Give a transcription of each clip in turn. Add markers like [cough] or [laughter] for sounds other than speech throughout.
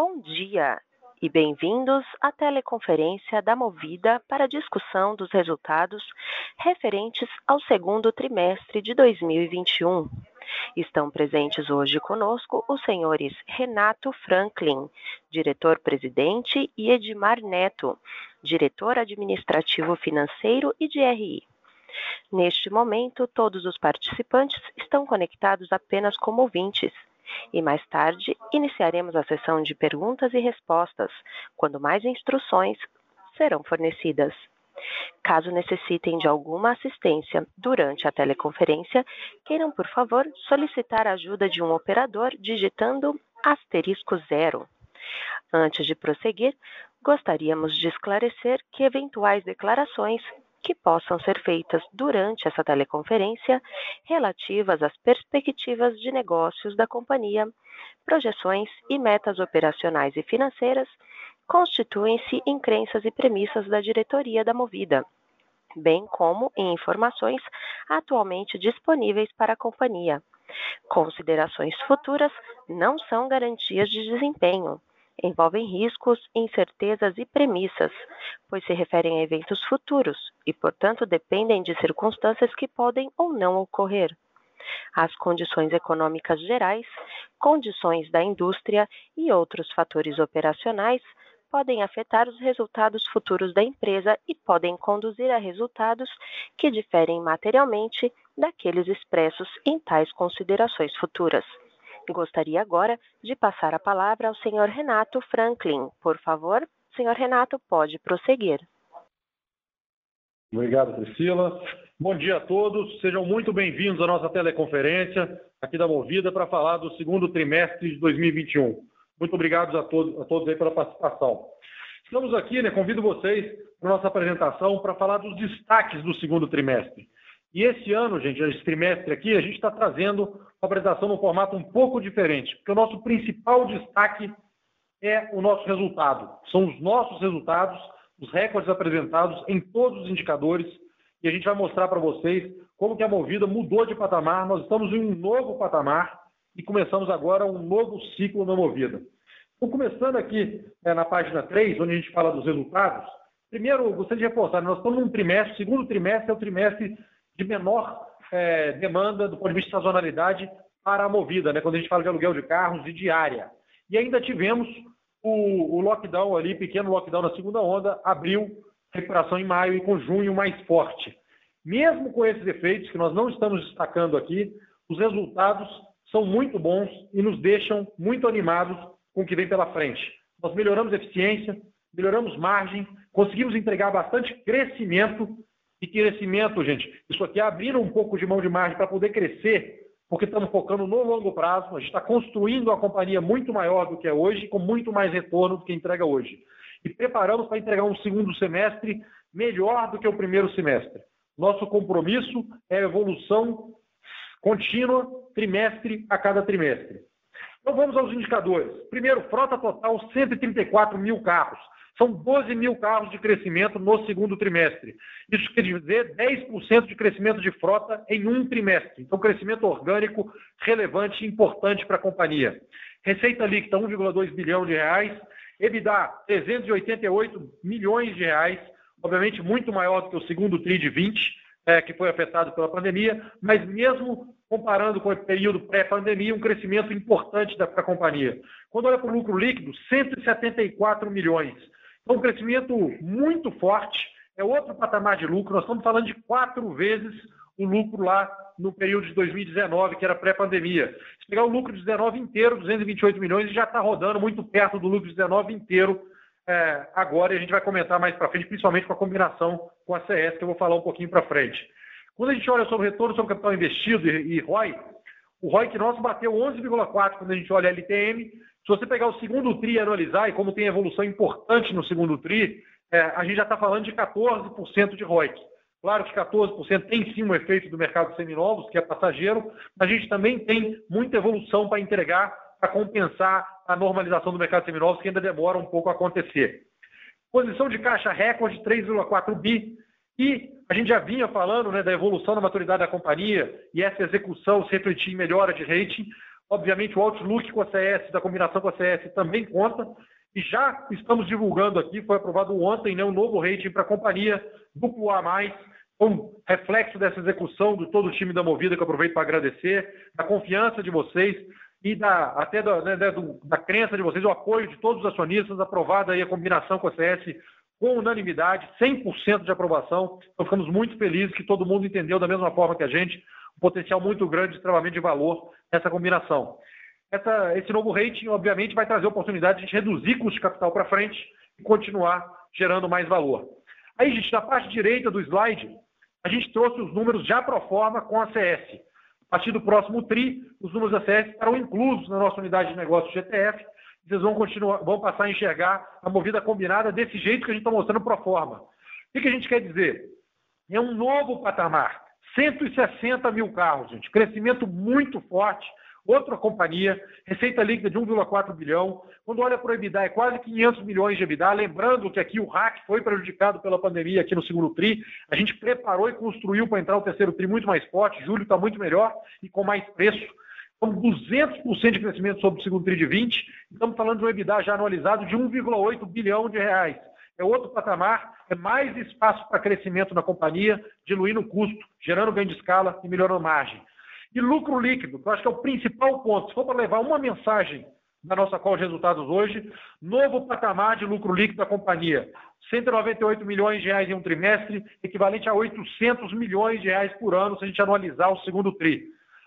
Bom dia e bem-vindos à teleconferência da Movida para discussão dos resultados referentes ao segundo trimestre de 2021. Estão presentes hoje conosco os senhores Renato Franklin, diretor-presidente, e Edmar Neto, diretor administrativo financeiro e de RI. Neste momento, todos os participantes estão conectados apenas como ouvintes. E mais tarde, iniciaremos a sessão de perguntas e respostas, quando mais instruções serão fornecidas. Caso necessitem de alguma assistência durante a teleconferência, queiram, por favor, solicitar a ajuda de um operador digitando asterisco zero. Antes de prosseguir, gostaríamos de esclarecer que eventuais declarações que possam ser feitas durante essa teleconferência relativas às perspectivas de negócios da companhia, projeções e metas operacionais e financeiras constituem-se em crenças e premissas da diretoria da Movida, bem como em informações atualmente disponíveis para a companhia. Considerações futuras não são garantias de desempenho envolvem riscos, incertezas e premissas, pois se referem a eventos futuros e, portanto, dependem de circunstâncias que podem ou não ocorrer. As condições econômicas gerais, condições da indústria e outros fatores operacionais podem afetar os resultados futuros da empresa e podem conduzir a resultados que diferem materialmente daqueles expressos em tais considerações futuras. Gostaria agora de passar a palavra ao senhor Renato Franklin. Por favor, senhor Renato, pode prosseguir. Obrigado, Priscila. Bom dia a todos. Sejam muito bem-vindos à nossa teleconferência aqui da Movida para falar do segundo trimestre de 2021. Muito obrigado a todos, a todos aí pela participação. Estamos aqui, né, convido vocês para nossa apresentação para falar dos destaques do segundo trimestre. E esse ano, gente, esse trimestre aqui, a gente está trazendo uma apresentação num formato um pouco diferente, porque o nosso principal destaque é o nosso resultado. São os nossos resultados, os recordes apresentados em todos os indicadores, e a gente vai mostrar para vocês como que a Movida mudou de patamar. Nós estamos em um novo patamar e começamos agora um novo ciclo na Movida. Então, começando aqui é, na página 3, onde a gente fala dos resultados, primeiro, gostaria de reforçar, nós estamos num trimestre, segundo trimestre é o trimestre de menor é, demanda do ponto de vista de sazonalidade para a movida, né? quando a gente fala de aluguel de carros e diária. E ainda tivemos o, o lockdown ali, pequeno lockdown na segunda onda, abriu recuperação em maio e com junho mais forte. Mesmo com esses efeitos que nós não estamos destacando aqui, os resultados são muito bons e nos deixam muito animados com o que vem pela frente. Nós melhoramos eficiência, melhoramos margem, conseguimos entregar bastante crescimento e crescimento, gente. Isso aqui é abrir um pouco de mão de margem para poder crescer, porque estamos focando no longo prazo. A gente está construindo uma companhia muito maior do que é hoje, com muito mais retorno do que entrega hoje. E preparamos para entregar um segundo semestre melhor do que o primeiro semestre. Nosso compromisso é evolução contínua, trimestre a cada trimestre. Então vamos aos indicadores. Primeiro, frota total 134 mil carros. São 12 mil carros de crescimento no segundo trimestre. Isso quer dizer 10% de crescimento de frota em um trimestre. Então, crescimento orgânico relevante e importante para a companhia. Receita líquida, 1,2 bilhão de reais. EBITDA, 388 milhões de reais. Obviamente, muito maior do que o segundo TRI de 20, é, que foi afetado pela pandemia, mas mesmo comparando com o período pré-pandemia, um crescimento importante para a companhia. Quando olha para o lucro líquido, 174 milhões. Então, um crescimento muito forte, é outro patamar de lucro. Nós estamos falando de quatro vezes o lucro lá no período de 2019, que era pré-pandemia. Se pegar o lucro de 19 inteiro, 228 milhões, já está rodando muito perto do lucro de 19 inteiro é, agora, e a gente vai comentar mais para frente, principalmente com a combinação com a CS, que eu vou falar um pouquinho para frente. Quando a gente olha sobre retorno sobre capital investido e, e ROI, o ROI que nosso bateu 11,4 quando a gente olha a LTM, se você pegar o segundo TRI e analisar, e como tem evolução importante no segundo TRI, é, a gente já está falando de 14% de ROIC. Claro que 14% tem sim um efeito do mercado seminovos, que é passageiro, mas a gente também tem muita evolução para entregar para compensar a normalização do mercado seminovos, que ainda demora um pouco a acontecer. Posição de caixa recorde 3,4 bi, e a gente já vinha falando né, da evolução da maturidade da companhia e essa execução se refletir em melhora de rating. Obviamente, o outlook com a CS, da combinação com a CS, também conta. E já estamos divulgando aqui, foi aprovado ontem, né, um novo rating para a companhia, duplo A+, um reflexo dessa execução de todo o time da Movida, que eu aproveito para agradecer, da confiança de vocês e da, até da, né, da, crença de vocês, o apoio de todos os acionistas, aprovada aí a combinação com a CS com unanimidade, 100% de aprovação. Então, ficamos muito felizes que todo mundo entendeu da mesma forma que a gente, um potencial muito grande de travamento de valor nessa combinação. Essa, esse novo rating, obviamente, vai trazer oportunidade de a gente reduzir custo de capital para frente e continuar gerando mais valor. Aí, gente, na parte direita do slide, a gente trouxe os números já pro forma com a CS. A partir do próximo TRI, os números da CS estarão inclusos na nossa unidade de negócio GTF. Vocês vão, continuar, vão passar a enxergar a movida combinada desse jeito que a gente está mostrando pro forma. O que a gente quer dizer? É um novo patamar. 160 mil carros, gente. Crescimento muito forte outra companhia, receita líquida de 1,4 bilhão. Quando olha para o EBITDA, é quase 500 milhões de EBITDA. Lembrando que aqui o RAC foi prejudicado pela pandemia aqui no segundo TRI. A gente preparou e construiu para entrar o terceiro TRI muito mais forte. Julho está muito melhor e com mais preço. Então, 200% de crescimento sobre o segundo TRI de 20. Estamos falando de um EBITDA já anualizado de 1,8 bilhão de reais. É outro patamar, é mais espaço para crescimento na companhia, diluindo o custo, gerando ganho de escala e melhorando margem. E lucro líquido, que eu acho que é o principal ponto. Se for para levar uma mensagem da nossa call de resultados hoje, novo patamar de lucro líquido da companhia. 198 milhões de reais em um trimestre, equivalente a 800 milhões de reais por ano, se a gente anualizar o segundo TRI.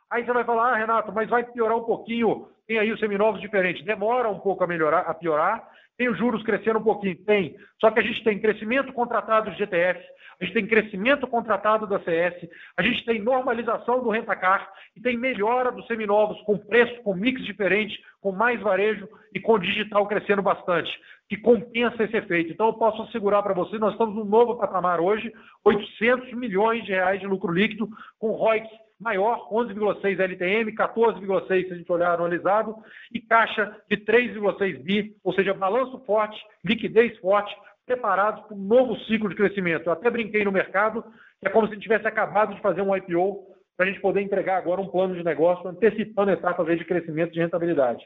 Aí você vai falar, ah, Renato, mas vai piorar um pouquinho, tem aí os seminovos diferentes. Demora um pouco a melhorar, a piorar, tem os juros crescendo um pouquinho? Tem. Só que a gente tem crescimento contratado de GTF, a gente tem crescimento contratado da CS, a gente tem normalização do rentacar e tem melhora dos seminovos com preço, com mix diferente, com mais varejo e com digital crescendo bastante, que compensa esse efeito. Então eu posso assegurar para vocês, nós estamos num novo patamar hoje, 800 milhões de reais de lucro líquido, com ROIC maior, 11,6 LTM, 14,6 se a gente olhar anualizado, e caixa de 3,6 bi, ou seja, balanço forte, liquidez forte, preparados para um novo ciclo de crescimento. Eu até brinquei no mercado, que é como se a gente tivesse acabado de fazer um IPO para a gente poder entregar agora um plano de negócio antecipando etapas de crescimento de rentabilidade.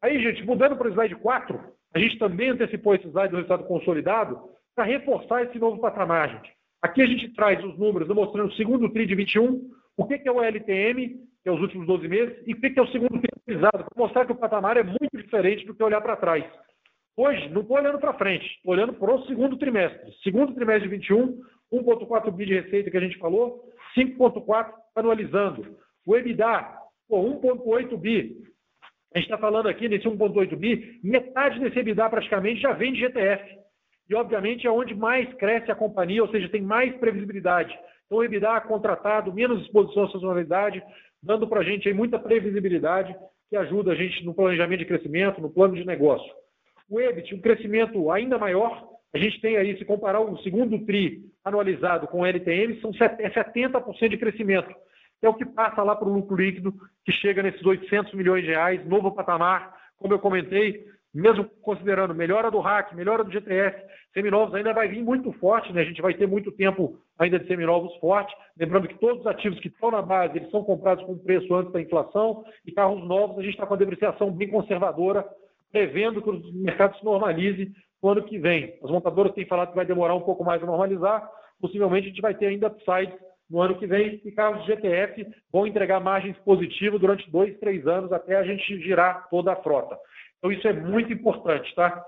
Aí, gente, mudando para o slide 4, a gente também antecipou esse slide do resultado consolidado para reforçar esse novo patamar, gente. Aqui a gente traz os números mostrando o segundo TRI de 21, o que é o LTM, que é os últimos 12 meses, e o que é o segundo TRI para mostrar que o patamar é muito diferente do que olhar para trás. Hoje, não estou olhando para frente, estou olhando para o segundo trimestre. Segundo trimestre de 21, 1,4 bi de receita que a gente falou, 5,4 anualizando. O EBITDA, 1,8 bi. A gente está falando aqui nesse 1,8 bi, metade desse EBITDA praticamente já vem de GTF. E, obviamente, é onde mais cresce a companhia, ou seja, tem mais previsibilidade. Então, o EBITDA contratado, menos exposição à sazonalidade, dando para a gente aí muita previsibilidade que ajuda a gente no planejamento de crescimento, no plano de negócio. O EBIT, um crescimento ainda maior. A gente tem aí, se comparar o segundo TRI anualizado com o LTM, são 70% de crescimento. É o que passa lá para o lucro líquido, que chega nesses 800 milhões de reais, novo patamar. Como eu comentei, mesmo considerando melhora do RAC, melhora do GTF, seminovos ainda vai vir muito forte, né? A gente vai ter muito tempo ainda de seminovos forte. Lembrando que todos os ativos que estão na base, eles são comprados com preço antes da inflação, e carros novos a gente está com a depreciação bem conservadora, prevendo que o mercado se normalize no ano que vem. As montadoras têm falado que vai demorar um pouco mais a normalizar, possivelmente a gente vai ter ainda upside no ano que vem, e carros de GTF vão entregar margens positivas durante dois, três anos, até a gente girar toda a frota. Então, isso é muito importante, tá?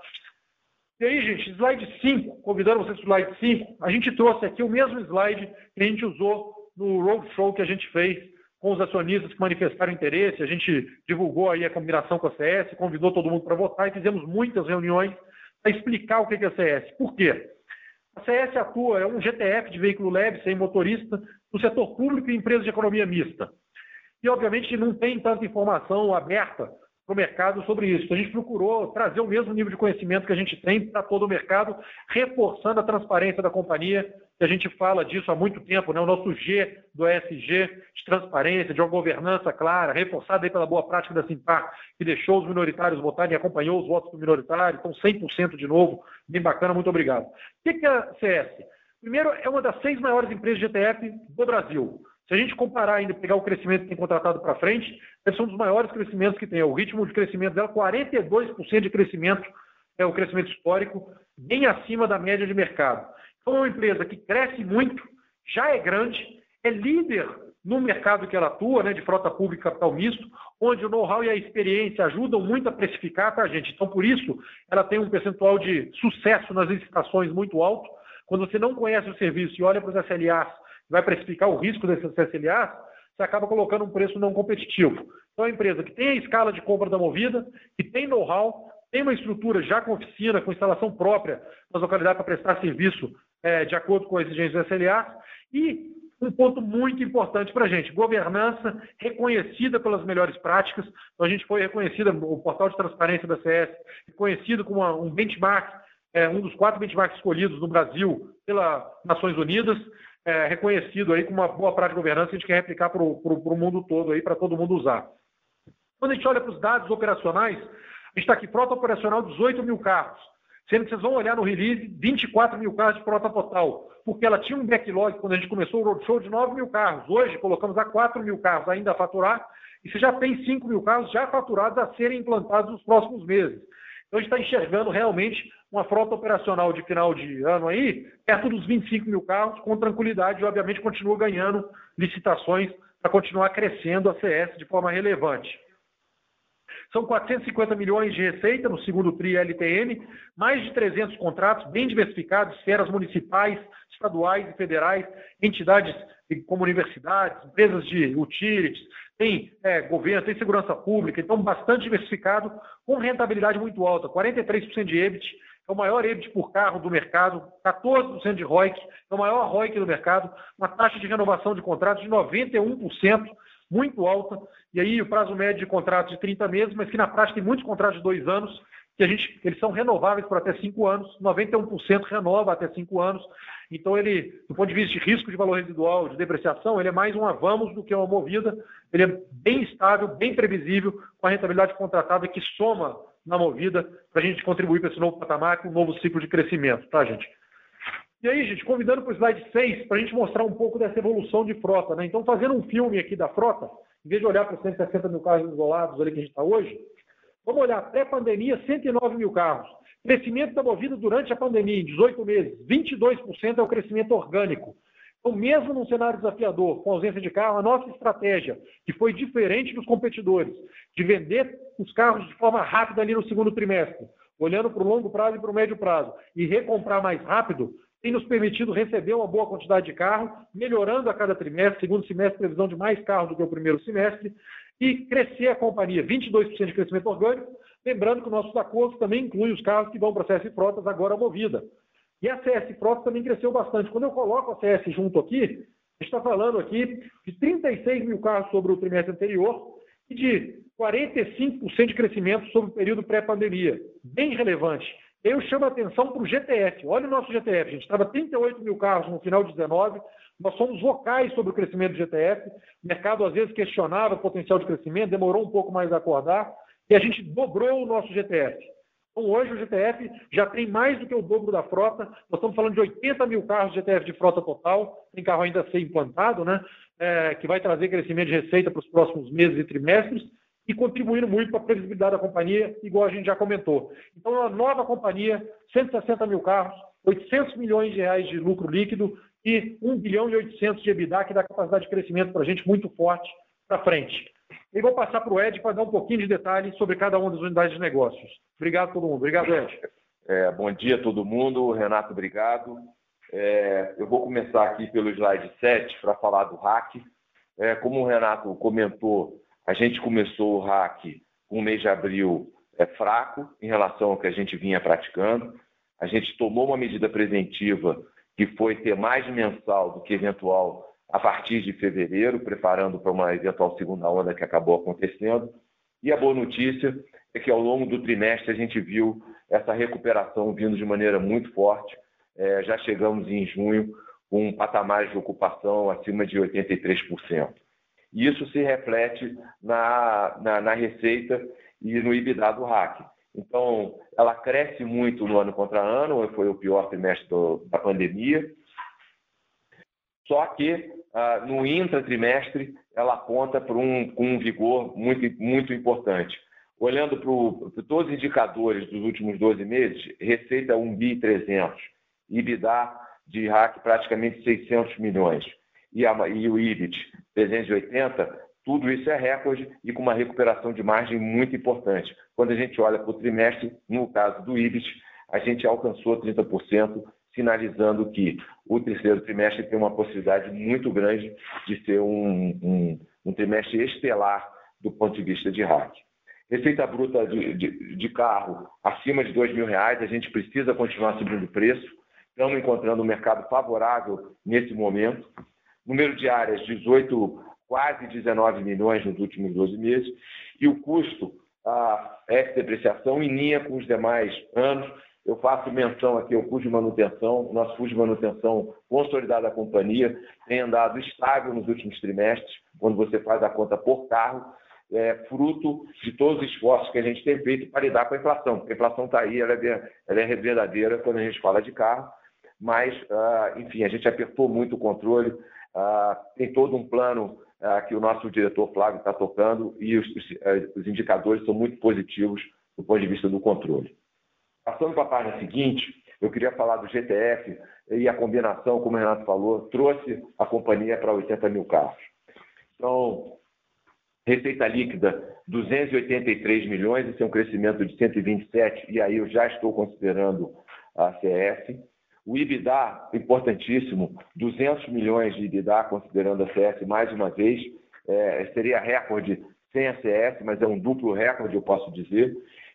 E aí, gente, slide 5, convidando vocês para o slide 5, a gente trouxe aqui o mesmo slide que a gente usou no roadshow que a gente fez com os acionistas que manifestaram interesse, a gente divulgou aí a combinação com a CS, convidou todo mundo para votar e fizemos muitas reuniões para explicar o que é a CS. Por quê? A CS atua, é um GTF de veículo leve, sem motorista, no setor público e empresas de economia mista. E, obviamente, não tem tanta informação aberta para o mercado sobre isso. Então, a gente procurou trazer o mesmo nível de conhecimento que a gente tem para todo o mercado, reforçando a transparência da companhia, que a gente fala disso há muito tempo, né? o nosso G do ESG, de transparência, de uma governança clara, reforçada aí pela boa prática da Simpar, que deixou os minoritários votarem e acompanhou os votos do minoritário, então 100% de novo, bem bacana, muito obrigado. O que é a CS? Primeiro, é uma das seis maiores empresas de ETF do Brasil. Se a gente comparar ainda, pegar o crescimento que tem contratado para frente, esse é um dos maiores crescimentos que tem. O ritmo de crescimento dela, 42% de crescimento é o crescimento histórico, bem acima da média de mercado. Então, é uma empresa que cresce muito, já é grande, é líder no mercado que ela atua, né, de frota pública e capital misto, onde o know-how e a experiência ajudam muito a precificar, tá, gente? Então, por isso, ela tem um percentual de sucesso nas licitações muito alto. Quando você não conhece o serviço e olha para os SLAs, vai precificar o risco desses SLAs, você acaba colocando um preço não competitivo. Então, uma empresa que tem a escala de compra da Movida, que tem know-how, tem uma estrutura já com oficina, com instalação própria nas localidades para prestar serviço é, de acordo com as exigências do SLA e um ponto muito importante para a gente, governança reconhecida pelas melhores práticas. Então, a gente foi reconhecida, o portal de transparência da CS, reconhecido como um benchmark, é, um dos quatro benchmarks escolhidos no Brasil pelas Nações Unidas, é, reconhecido aí como uma boa prática de governança que a gente quer replicar para o mundo todo aí, para todo mundo usar. Quando a gente olha para os dados operacionais, a gente está aqui, frota operacional 18 mil carros. Sendo que vocês vão olhar no release, 24 mil carros de frota total. Porque ela tinha um backlog, quando a gente começou o roadshow, de 9 mil carros. Hoje, colocamos a 4 mil carros ainda a faturar. E você já tem 5 mil carros já faturados a serem implantados nos próximos meses. Então, a gente está enxergando realmente uma frota operacional de final de ano aí, perto dos 25 mil carros, com tranquilidade, e obviamente continua ganhando licitações para continuar crescendo a CS de forma relevante. São 450 milhões de receita no segundo TRI LTM, mais de 300 contratos bem diversificados, esferas municipais, estaduais e federais, entidades como universidades, empresas de utilities, tem é, governo, tem segurança pública, então bastante diversificado, com rentabilidade muito alta, 43% de EBIT, é o maior EBIT por carro do mercado, 14% de ROIC, é o maior ROIC do mercado, uma taxa de renovação de contratos de 91%, muito alta, e aí o prazo médio de contratos de 30 meses, mas que na prática tem muitos contratos de dois anos, que a gente, eles são renováveis por até cinco anos, 91% renova até cinco anos. Então, ele, do ponto de vista de risco de valor residual, de depreciação, ele é mais um avamos do que uma movida. Ele é bem estável, bem previsível, com a rentabilidade contratada que soma na movida para a gente contribuir para esse novo patamar, com um novo ciclo de crescimento, tá, gente? E aí, gente, convidando para o slide 6, para a gente mostrar um pouco dessa evolução de frota. Né? Então, fazendo um filme aqui da frota, em vez de olhar para os 160 mil carros isolados ali que a gente está hoje, vamos olhar pré-pandemia, 109 mil carros. Crescimento da Movida durante a pandemia, em 18 meses, 22% é o crescimento orgânico. Então, mesmo num cenário desafiador, com ausência de carro, a nossa estratégia, que foi diferente dos competidores, de vender os carros de forma rápida ali no segundo trimestre, olhando para o longo prazo e para o médio prazo, e recomprar mais rápido, tem nos permitido receber uma boa quantidade de carro, melhorando a cada trimestre, segundo semestre, previsão de mais carros do que o primeiro semestre, e crescer a companhia, 22% de crescimento orgânico, lembrando que o nosso acordo também inclui os carros que vão para a CS Frotas agora movida. E a CS Frotas também cresceu bastante. Quando eu coloco a CS junto aqui, a gente está falando aqui de 36 mil carros sobre o trimestre anterior e de 45% de crescimento sobre o período pré-pandemia. Bem relevante. Eu chamo a atenção para o GTF. Olha o nosso GTF, gente. Estava 38 mil carros no final de 19. Nós somos vocais sobre o crescimento do GTF. O mercado, às vezes, questionava o potencial de crescimento, demorou um pouco mais a acordar. E a gente dobrou o nosso GTF. Então, hoje, o GTF já tem mais do que o dobro da frota. Nós estamos falando de 80 mil carros de GTF de frota total. Tem carro ainda a ser implantado, né? É, que vai trazer crescimento de receita para os próximos meses e trimestres e contribuindo muito para a previsibilidade da companhia, igual a gente já comentou. Então, é uma nova companhia, 160 mil carros, 800 milhões de reais de lucro líquido e 1 bilhão e 800 de EBITDA, que dá capacidade de crescimento para a gente muito forte para frente. E vou passar para o Ed para dar um pouquinho de detalhes sobre cada uma das unidades de negócios. Obrigado a todo mundo. Obrigado, Ed. É, bom dia a todo mundo. Renato, obrigado. É, eu vou começar aqui pelo slide 7 para falar do hack. É, como o Renato comentou, a gente começou o hack o mês de abril é, fraco em relação ao que a gente vinha praticando. A gente tomou uma medida preventiva que foi ter mais mensal do que eventual a partir de fevereiro, preparando para uma eventual segunda onda que acabou acontecendo. E a boa notícia é que ao longo do trimestre a gente viu essa recuperação vindo de maneira muito forte. É, já chegamos em junho com um patamar de ocupação acima de 83%. E isso se reflete na, na, na receita e no EBITDA do RAC. Então, ela cresce muito no ano contra ano, foi o pior trimestre do, da pandemia. Só que ah, no intratrimestre, ela aponta para um, um vigor muito, muito importante. Olhando para todos os indicadores dos últimos 12 meses, receita 1 bi 300, EBITDA de RAC praticamente 600 milhões e, a, e o IBIT 380, tudo isso é recorde e com uma recuperação de margem muito importante. Quando a gente olha para o trimestre, no caso do IBIT, a gente alcançou 30%, sinalizando que o terceiro trimestre tem uma possibilidade muito grande de ser um, um, um trimestre estelar do ponto de vista de RAC. Receita bruta de, de, de carro acima de R$ mil reais, a gente precisa continuar subindo o preço. Estamos encontrando um mercado favorável nesse momento. Número de áreas, 18, quase 19 milhões nos últimos 12 meses. E o custo, a ex-depreciação, em linha com os demais anos. Eu faço menção aqui ao custo de manutenção. O nosso custo de manutenção consolidado da companhia tem andado estável nos últimos trimestres, quando você faz a conta por carro, é, fruto de todos os esforços que a gente tem feito para lidar com a inflação. A inflação está aí, ela é, ela é verdadeira quando a gente fala de carro, mas, ah, enfim, a gente apertou muito o controle, ah, tem todo um plano ah, que o nosso diretor Flávio está tocando e os, os, eh, os, indicadores são muito positivos do ponto de vista do controle. Passando para a página seguinte, eu queria falar do GTF e a combinação, como o Renato falou, trouxe a companhia para 80 mil carros. Então, receita líquida 283 milhões, esse é um crescimento de 127, e aí eu já estou considerando a CS. O IBIDA, importantíssimo, 200 milhões de IBIDA, considerando a CS mais uma vez, é, seria recorde sem a CS, mas é um duplo recorde, eu posso dizer.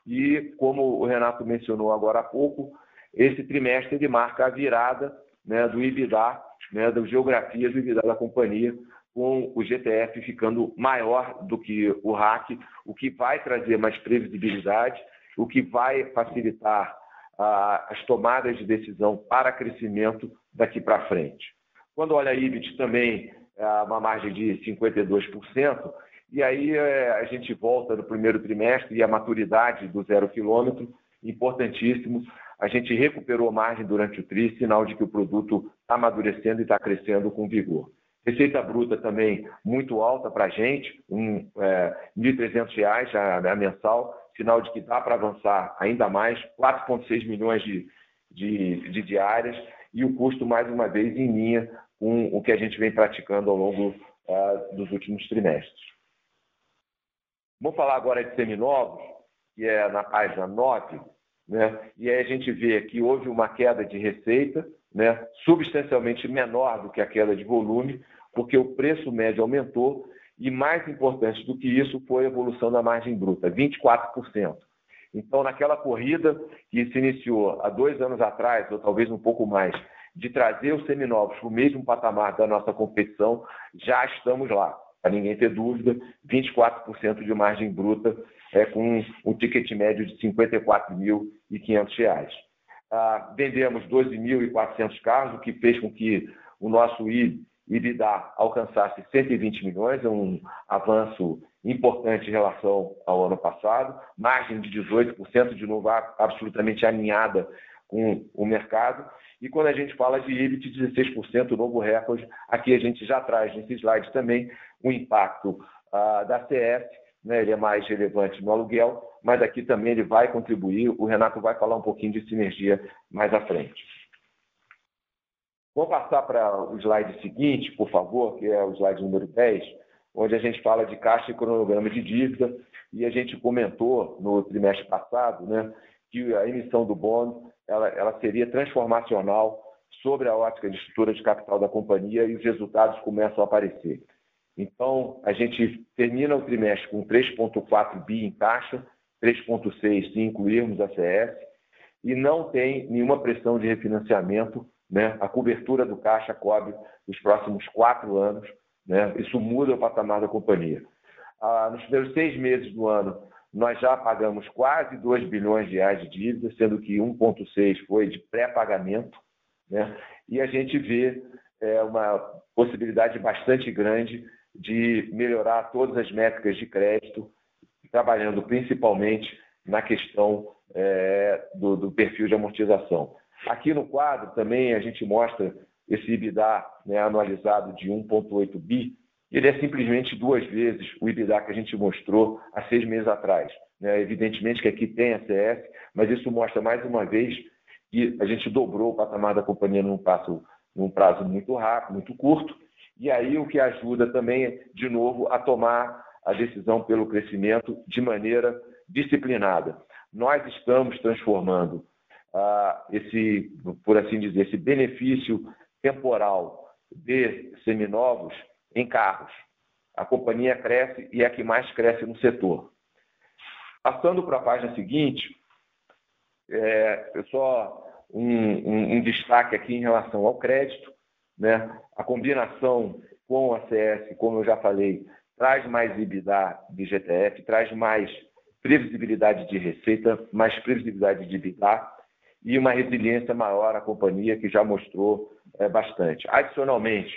E, como o Renato mencionou agora há pouco, esse trimestre ele marca a virada né, do IBIDA, né, da geografia do IBIDA da companhia, com o GTF ficando maior do que o RAC, o que vai trazer mais previsibilidade, o que vai facilitar as tomadas de decisão para crescimento daqui para frente. Quando olha a IBIT também, é uma margem de 52%, e aí é, a gente volta no primeiro trimestre e a maturidade do zero quilômetro, importantíssimo. A gente recuperou margem durante o TRI, sinal de que o produto está amadurecendo e está crescendo com vigor. Receita bruta também muito alta para a gente, um, é, R$ 1.300 a, mensal, sinal de que dá para avançar ainda mais, 4,6 milhões de, de, de, diárias e o custo, mais uma vez, em linha com o que a gente vem praticando ao longo uh, dos últimos trimestres. Vamos falar agora de seminovos, que é na página 9, né? e aí a gente vê que houve uma queda de receita, né? substancialmente menor do que a queda de volume, porque o preço médio aumentou e mais importante do que isso foi a evolução da margem bruta, 24%. Então, naquela corrida que se iniciou há dois anos atrás, ou talvez um pouco mais, de trazer os seminovos para o mesmo patamar da nossa competição, já estamos lá. Para ninguém ter dúvida, 24% de margem bruta é, com um ticket médio de R$ 54.500. Ah, vendemos 12.400 carros, o que fez com que o nosso I EBITDA alcançasse 120 milhões, é um avanço importante em relação ao ano passado, margem de 18%, de novo absolutamente alinhada com o mercado. E quando a gente fala de EBIT, 16%, novo recorde, aqui a gente já traz nesse slide também o impacto ah, da CS, né, ele é mais relevante no aluguel, mas aqui também ele vai contribuir, o Renato vai falar um pouquinho de sinergia mais à frente. Vamos passar para o slide seguinte, por favor, que é o slide número 10, onde a gente fala de caixa e cronograma de dívida, e a gente comentou no trimestre passado né, que a emissão do bond ela, ela seria transformacional sobre a ótica de estrutura de capital da companhia e os resultados começam a aparecer. Então, a gente termina o trimestre com 3,4 bi em caixa, 3,6 se incluirmos a CS, e não tem nenhuma pressão de refinanciamento né? A cobertura do caixa cobre os próximos quatro anos. Né? Isso muda o patamar da companhia. Ah, nos primeiros seis meses do ano, nós já pagamos quase 2 bilhões de reais de dívida, sendo que 1,6 foi de pré-pagamento. Né? E a gente vê é, uma possibilidade bastante grande de melhorar todas as métricas de crédito, trabalhando principalmente na questão é, do, do perfil de amortização. Aqui no quadro também a gente mostra esse EBITDA né, anualizado de 1,8 bi, ele é simplesmente duas vezes o EBITDA que a gente mostrou há seis meses atrás. Né? Evidentemente que aqui tem a CS, mas isso mostra mais uma vez que a gente dobrou o patamar da companhia num, passo, num prazo muito rápido, muito curto, e aí o que ajuda também, de novo, a tomar a decisão pelo crescimento de maneira disciplinada. Nós estamos transformando ah, esse, por assim dizer, esse benefício temporal de seminovos em carros. A companhia cresce e é a que mais cresce no setor. Passando para a página seguinte, é, só um, um, um, destaque aqui em relação ao crédito. Né? A combinação com a CS, como eu já falei, traz mais EBITDA de GTF, traz mais previsibilidade de receita, mais previsibilidade de EBITDA e uma resiliência maior à companhia, que já mostrou é, bastante. Adicionalmente,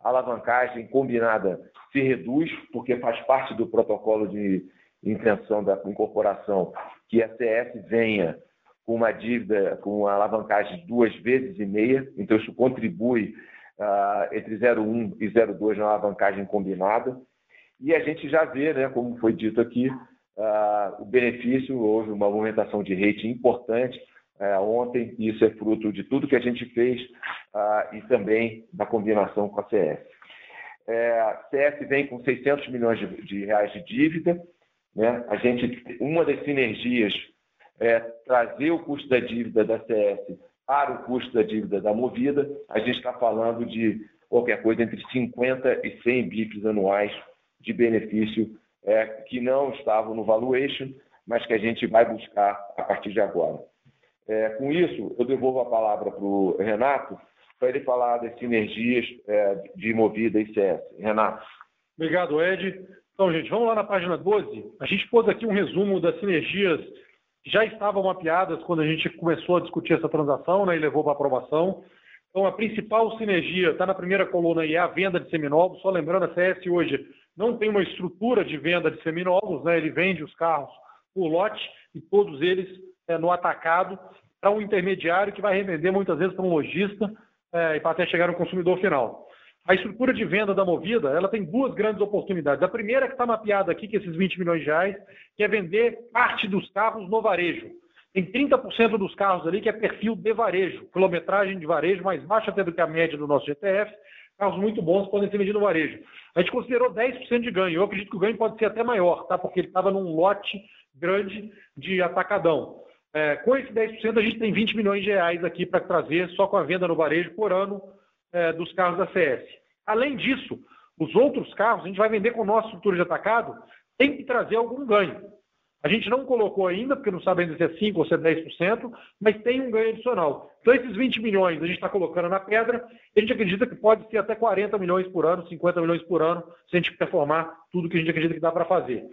a alavancagem combinada se reduz, porque faz parte do protocolo de intenção da incorporação que a CS venha com uma dívida, com uma alavancagem duas vezes e meia, então isso contribui uh, entre 0,1 e 0,2 na alavancagem combinada. E a gente já vê, né, como foi dito aqui, uh, o benefício, houve uma movimentação de rating importante uh, ontem, e isso é fruto de tudo que a gente fez uh, e também da combinação com a CS. É, a CS vem com 600 milhões de, de reais de dívida, né? A gente, uma das sinergias é trazer o custo da dívida da CS para o custo da dívida da Movida. A gente está falando de qualquer coisa entre 50 e 100 bips anuais de benefício é, que não estavam no valuation, mas que a gente vai buscar a partir de agora. É, com isso, eu devolvo a palavra para o Renato para ele falar das sinergias é, de Movida e CS. Renato. Obrigado, Ed. Então, gente, vamos lá na página 12. A gente pôs aqui um resumo das sinergias já estavam mapeadas quando a gente começou a discutir essa transação né, e levou para aprovação. Então, a principal sinergia está na primeira coluna e é a venda de seminovos. Só lembrando, a CS hoje não tem uma estrutura de venda de seminovos, né? ele vende os carros por lote e todos eles é, no atacado para um intermediário que vai revender muitas vezes para um lojista é, e para até chegar no consumidor final. A estrutura de venda da Movida, ela tem duas grandes oportunidades. A primeira que está mapeada aqui, que é esses 20 milhões de reais, que é vender parte dos carros no varejo. Tem 30% dos carros ali que é perfil de varejo, quilometragem de varejo mais baixa até do que a média do nosso GTF. Carros muito bons podem ser vendidos no varejo. A gente considerou 10% de ganho. Eu acredito que o ganho pode ser até maior, tá? porque ele estava num lote grande de atacadão. É, com esse 10%, a gente tem 20 milhões de reais aqui para trazer só com a venda no varejo por ano é, dos carros da CS. Além disso, os outros carros, a gente vai vender com nossa estrutura de atacado, tem que trazer algum ganho. A gente não colocou ainda, porque não sabe ainda se é 5% ou se é 10%, mas tem um ganho adicional. Então, esses 20 milhões a gente está colocando na pedra, a gente acredita que pode ser até 40 milhões por ano, 50 milhões por ano, se a gente performar tudo que a gente acredita que dá para fazer.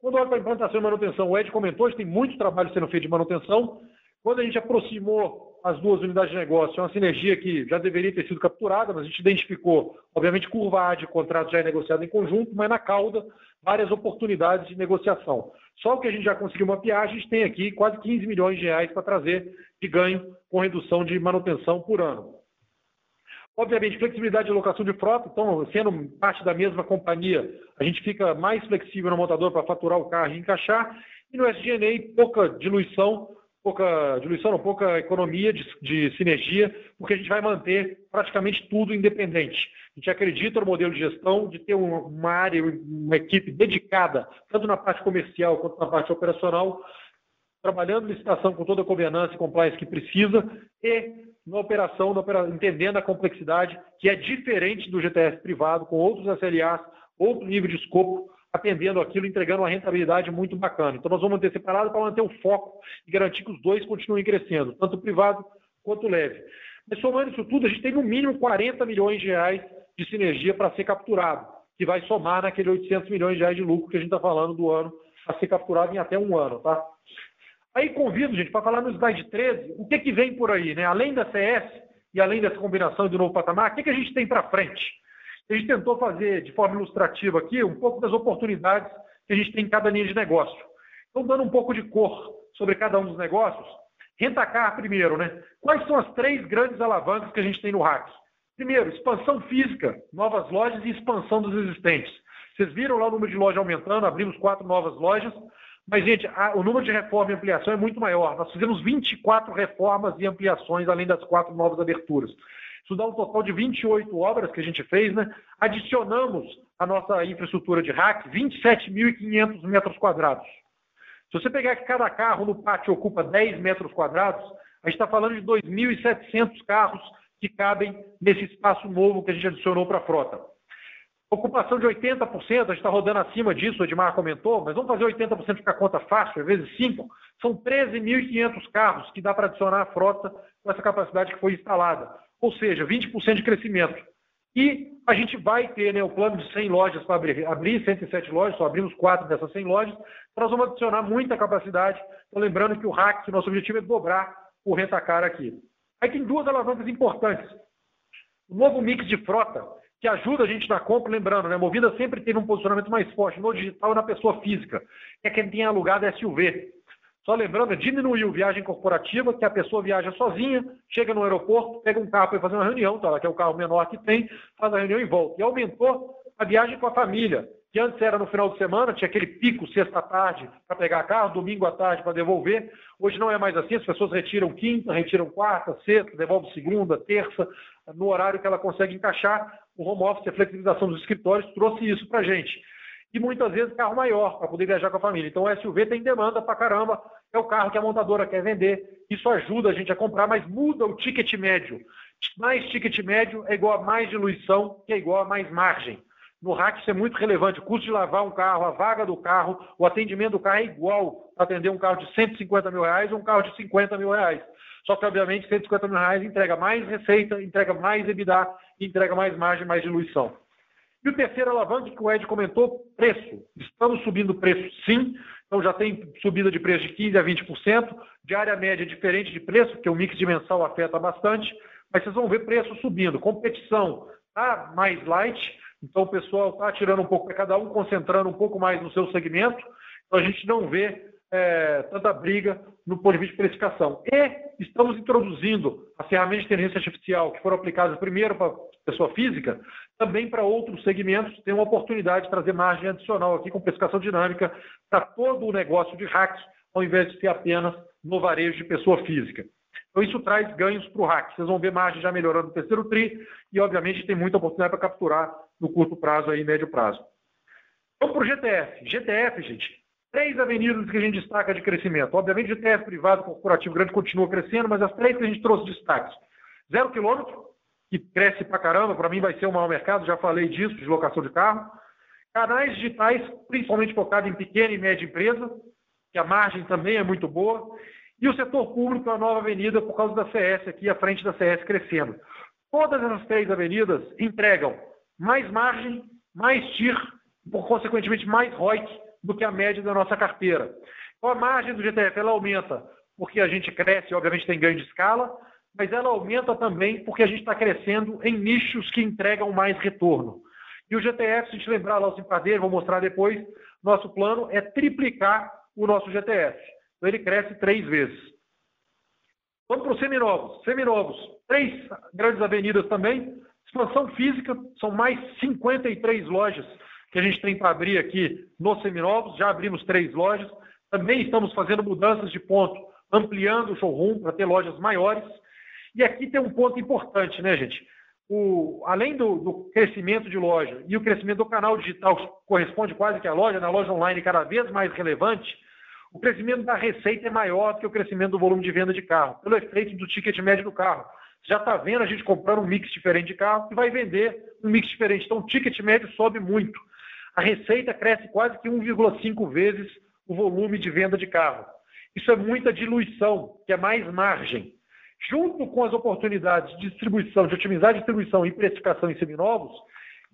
Quando olha para a implantação e manutenção, o Ed comentou, que tem muito trabalho sendo feito de manutenção. Quando a gente aproximou as duas unidades de negócio, é uma sinergia que já deveria ter sido capturada, mas a gente identificou, obviamente, curva A de contrato já é negociado em conjunto, mas na cauda, várias oportunidades de negociação. Só o que a gente já conseguiu mapear, a gente tem aqui quase 15 milhões de reais para trazer de ganho com redução de manutenção por ano. Obviamente, flexibilidade de alocação de frota, então, sendo parte da mesma companhia, a gente fica mais flexível no montador para faturar o carro e encaixar. E no SG&A, pouca diluição, pouca diluição, não, pouca economia de, de, sinergia, porque a gente vai manter praticamente tudo independente. A gente acredita no modelo de gestão de ter uma, área, uma equipe dedicada, tanto na parte comercial quanto na parte operacional, trabalhando licitação com toda a governança e compliance que precisa e na operação, na entendendo a complexidade, que é diferente do GTS privado, com outros SLAs, outro nível de escopo, atendendo aquilo, entregando uma rentabilidade muito bacana. Então, nós vamos manter separado para manter o foco e garantir que os dois continuem crescendo, tanto o privado quanto o leve. Mas, somando isso tudo, a gente tem no mínimo 40 milhões de reais de sinergia para ser capturado, que vai somar naquele 800 milhões de reais de lucro que a gente está falando do ano a ser capturado em até um ano, tá? Aí convido, gente, para falar no slide 13, o que, que vem por aí, né? Além da CS e além dessa combinação de novo patamar, o que, que a gente tem para frente? A gente tentou fazer de forma ilustrativa aqui um pouco das oportunidades que a gente tem em cada linha de negócio. Então, dando um pouco de cor sobre cada um dos negócios, rentacar primeiro, né? Quais são as três grandes alavancas que a gente tem no hack? Primeiro, expansão física, novas lojas e expansão dos existentes. Vocês viram lá o número de lojas aumentando, abrimos quatro novas lojas, mas, gente, a, o número de reforma e ampliação é muito maior. Nós fizemos 24 reformas e ampliações, além das quatro novas aberturas. Isso dá um total de 28 obras que a gente fez, né? Adicionamos a nossa infraestrutura de rack 27.500 metros quadrados. Se você pegar que cada carro no pátio ocupa 10 metros quadrados, a gente está falando de 2.700 carros que cabem nesse espaço novo que a gente adicionou para a frota. Ocupação de 80%, a gente está rodando acima disso, o Edmar comentou, mas vamos fazer 80% ficar conta fácil, vezes 5. São 13.500 carros que dá para adicionar à frota com essa capacidade que foi instalada. Ou seja, 20% de crescimento. E a gente vai ter né, o plano de 100 lojas para abrir, abrir 107 lojas, só abrimos quatro dessas 100 lojas. Nós vamos adicionar muita capacidade. Estou lembrando que o RAC, nosso objetivo é dobrar o rentacar aqui. Aí tem duas alavancas importantes. O novo mix de frota, que ajuda a gente na compra, lembrando, né? Movida sempre teve um posicionamento mais forte no digital e na pessoa física, que é quem tem alugado SUV. Só lembrando, diminuiu viagem corporativa, que a pessoa viaja sozinha, chega no aeroporto, pega um carro para fazer uma reunião, tá, que é o carro menor que tem, faz a reunião e volta. E aumentou a viagem com a família, que antes era no final de semana, tinha aquele pico sexta-tarde para pegar carro, domingo à tarde para devolver. Hoje não é mais assim, as pessoas retiram quinta, retiram quarta, sexta, devolvem segunda, terça, no horário que ela consegue encaixar. O home office, a flexibilização dos escritórios trouxe isso para a gente. E muitas vezes carro maior, para poder viajar com a família. Então o SUV tem demanda para caramba, é o carro que a montadora quer vender. Isso ajuda a gente a comprar, mas muda o ticket médio. Mais ticket médio é igual a mais diluição, que é igual a mais margem. No rack isso é muito relevante. O custo de lavar um carro, a vaga do carro, o atendimento do carro é igual a atender um carro de 150 mil reais ou um carro de 50 mil reais. Só que, obviamente, 150 mil reais entrega mais receita, entrega mais EBITDA, entrega mais margem, mais diluição. E o terceiro alavanca que o Ed comentou, preço. Estamos subindo preço sim, então já tem subida de preço de 15% a 20%, de área média diferente de preço, porque o mix de mensal afeta bastante, mas vocês vão ver preço subindo. Competição está mais light, então o pessoal está tirando um pouco para cada um, concentrando um pouco mais no seu segmento, então a gente não vê é, tanta briga no ponto de vista de precificação. E estamos introduzindo as ferramentas de inteligência artificial que foram aplicadas primeiro para pessoa física, também para outros segmentos, tem uma oportunidade de trazer margem adicional aqui com precificação dinâmica para todo o negócio de hack, ao invés de ser apenas no varejo de pessoa física. Então, isso traz ganhos para o hack. Vocês vão ver margem já melhorando no terceiro TRI e, obviamente, tem muita oportunidade para capturar no curto prazo e médio prazo. Vamos para o GTF. GTF, gente, três avenidas que a gente destaca de crescimento. Obviamente, o GTF privado, corporativo grande continua crescendo, mas as três que a gente trouxe destaques. Zero quilômetro, que cresce pra caramba, para mim vai ser o maior mercado, já falei disso, de locação de carro. Canais digitais, principalmente focado em pequena e média empresa, que a margem também é muito boa. E o setor público, a nova avenida, por causa da CS aqui, a frente da CS crescendo. Todas essas três avenidas entregam mais margem, mais TIR, por consequentemente mais ROIC do que a média da nossa carteira. Então, a margem do GTF ela aumenta porque a gente cresce, obviamente tem ganho de escala, mas ela aumenta também porque a gente está crescendo em nichos que entregam mais retorno. E o GTF, se a gente lembrar lá o Simpadeiro, vou mostrar depois, nosso plano é triplicar o nosso GTF. Então ele cresce três vezes. Vamos para os seminovos. Seminovos, três grandes avenidas também. Expansão física, são mais 53 lojas que a gente tem para abrir aqui nos seminovos. Já abrimos três lojas. Também estamos fazendo mudanças de ponto, ampliando o showroom para ter lojas maiores. E aqui tem um ponto importante, né, gente? O, além do, do, crescimento de loja e o crescimento do canal digital, que corresponde quase que à loja, na loja online cada vez mais relevante, o crescimento da receita é maior do que o crescimento do volume de venda de carro, pelo efeito do ticket médio do carro já está vendo a gente comprando um mix diferente de carro que vai vender um mix diferente. Então, o ticket médio sobe muito. A receita cresce quase que 1,5 vezes o volume de venda de carro. Isso é muita diluição, que é mais margem. Junto com as oportunidades de distribuição, de otimizar a distribuição e precificação em seminovos,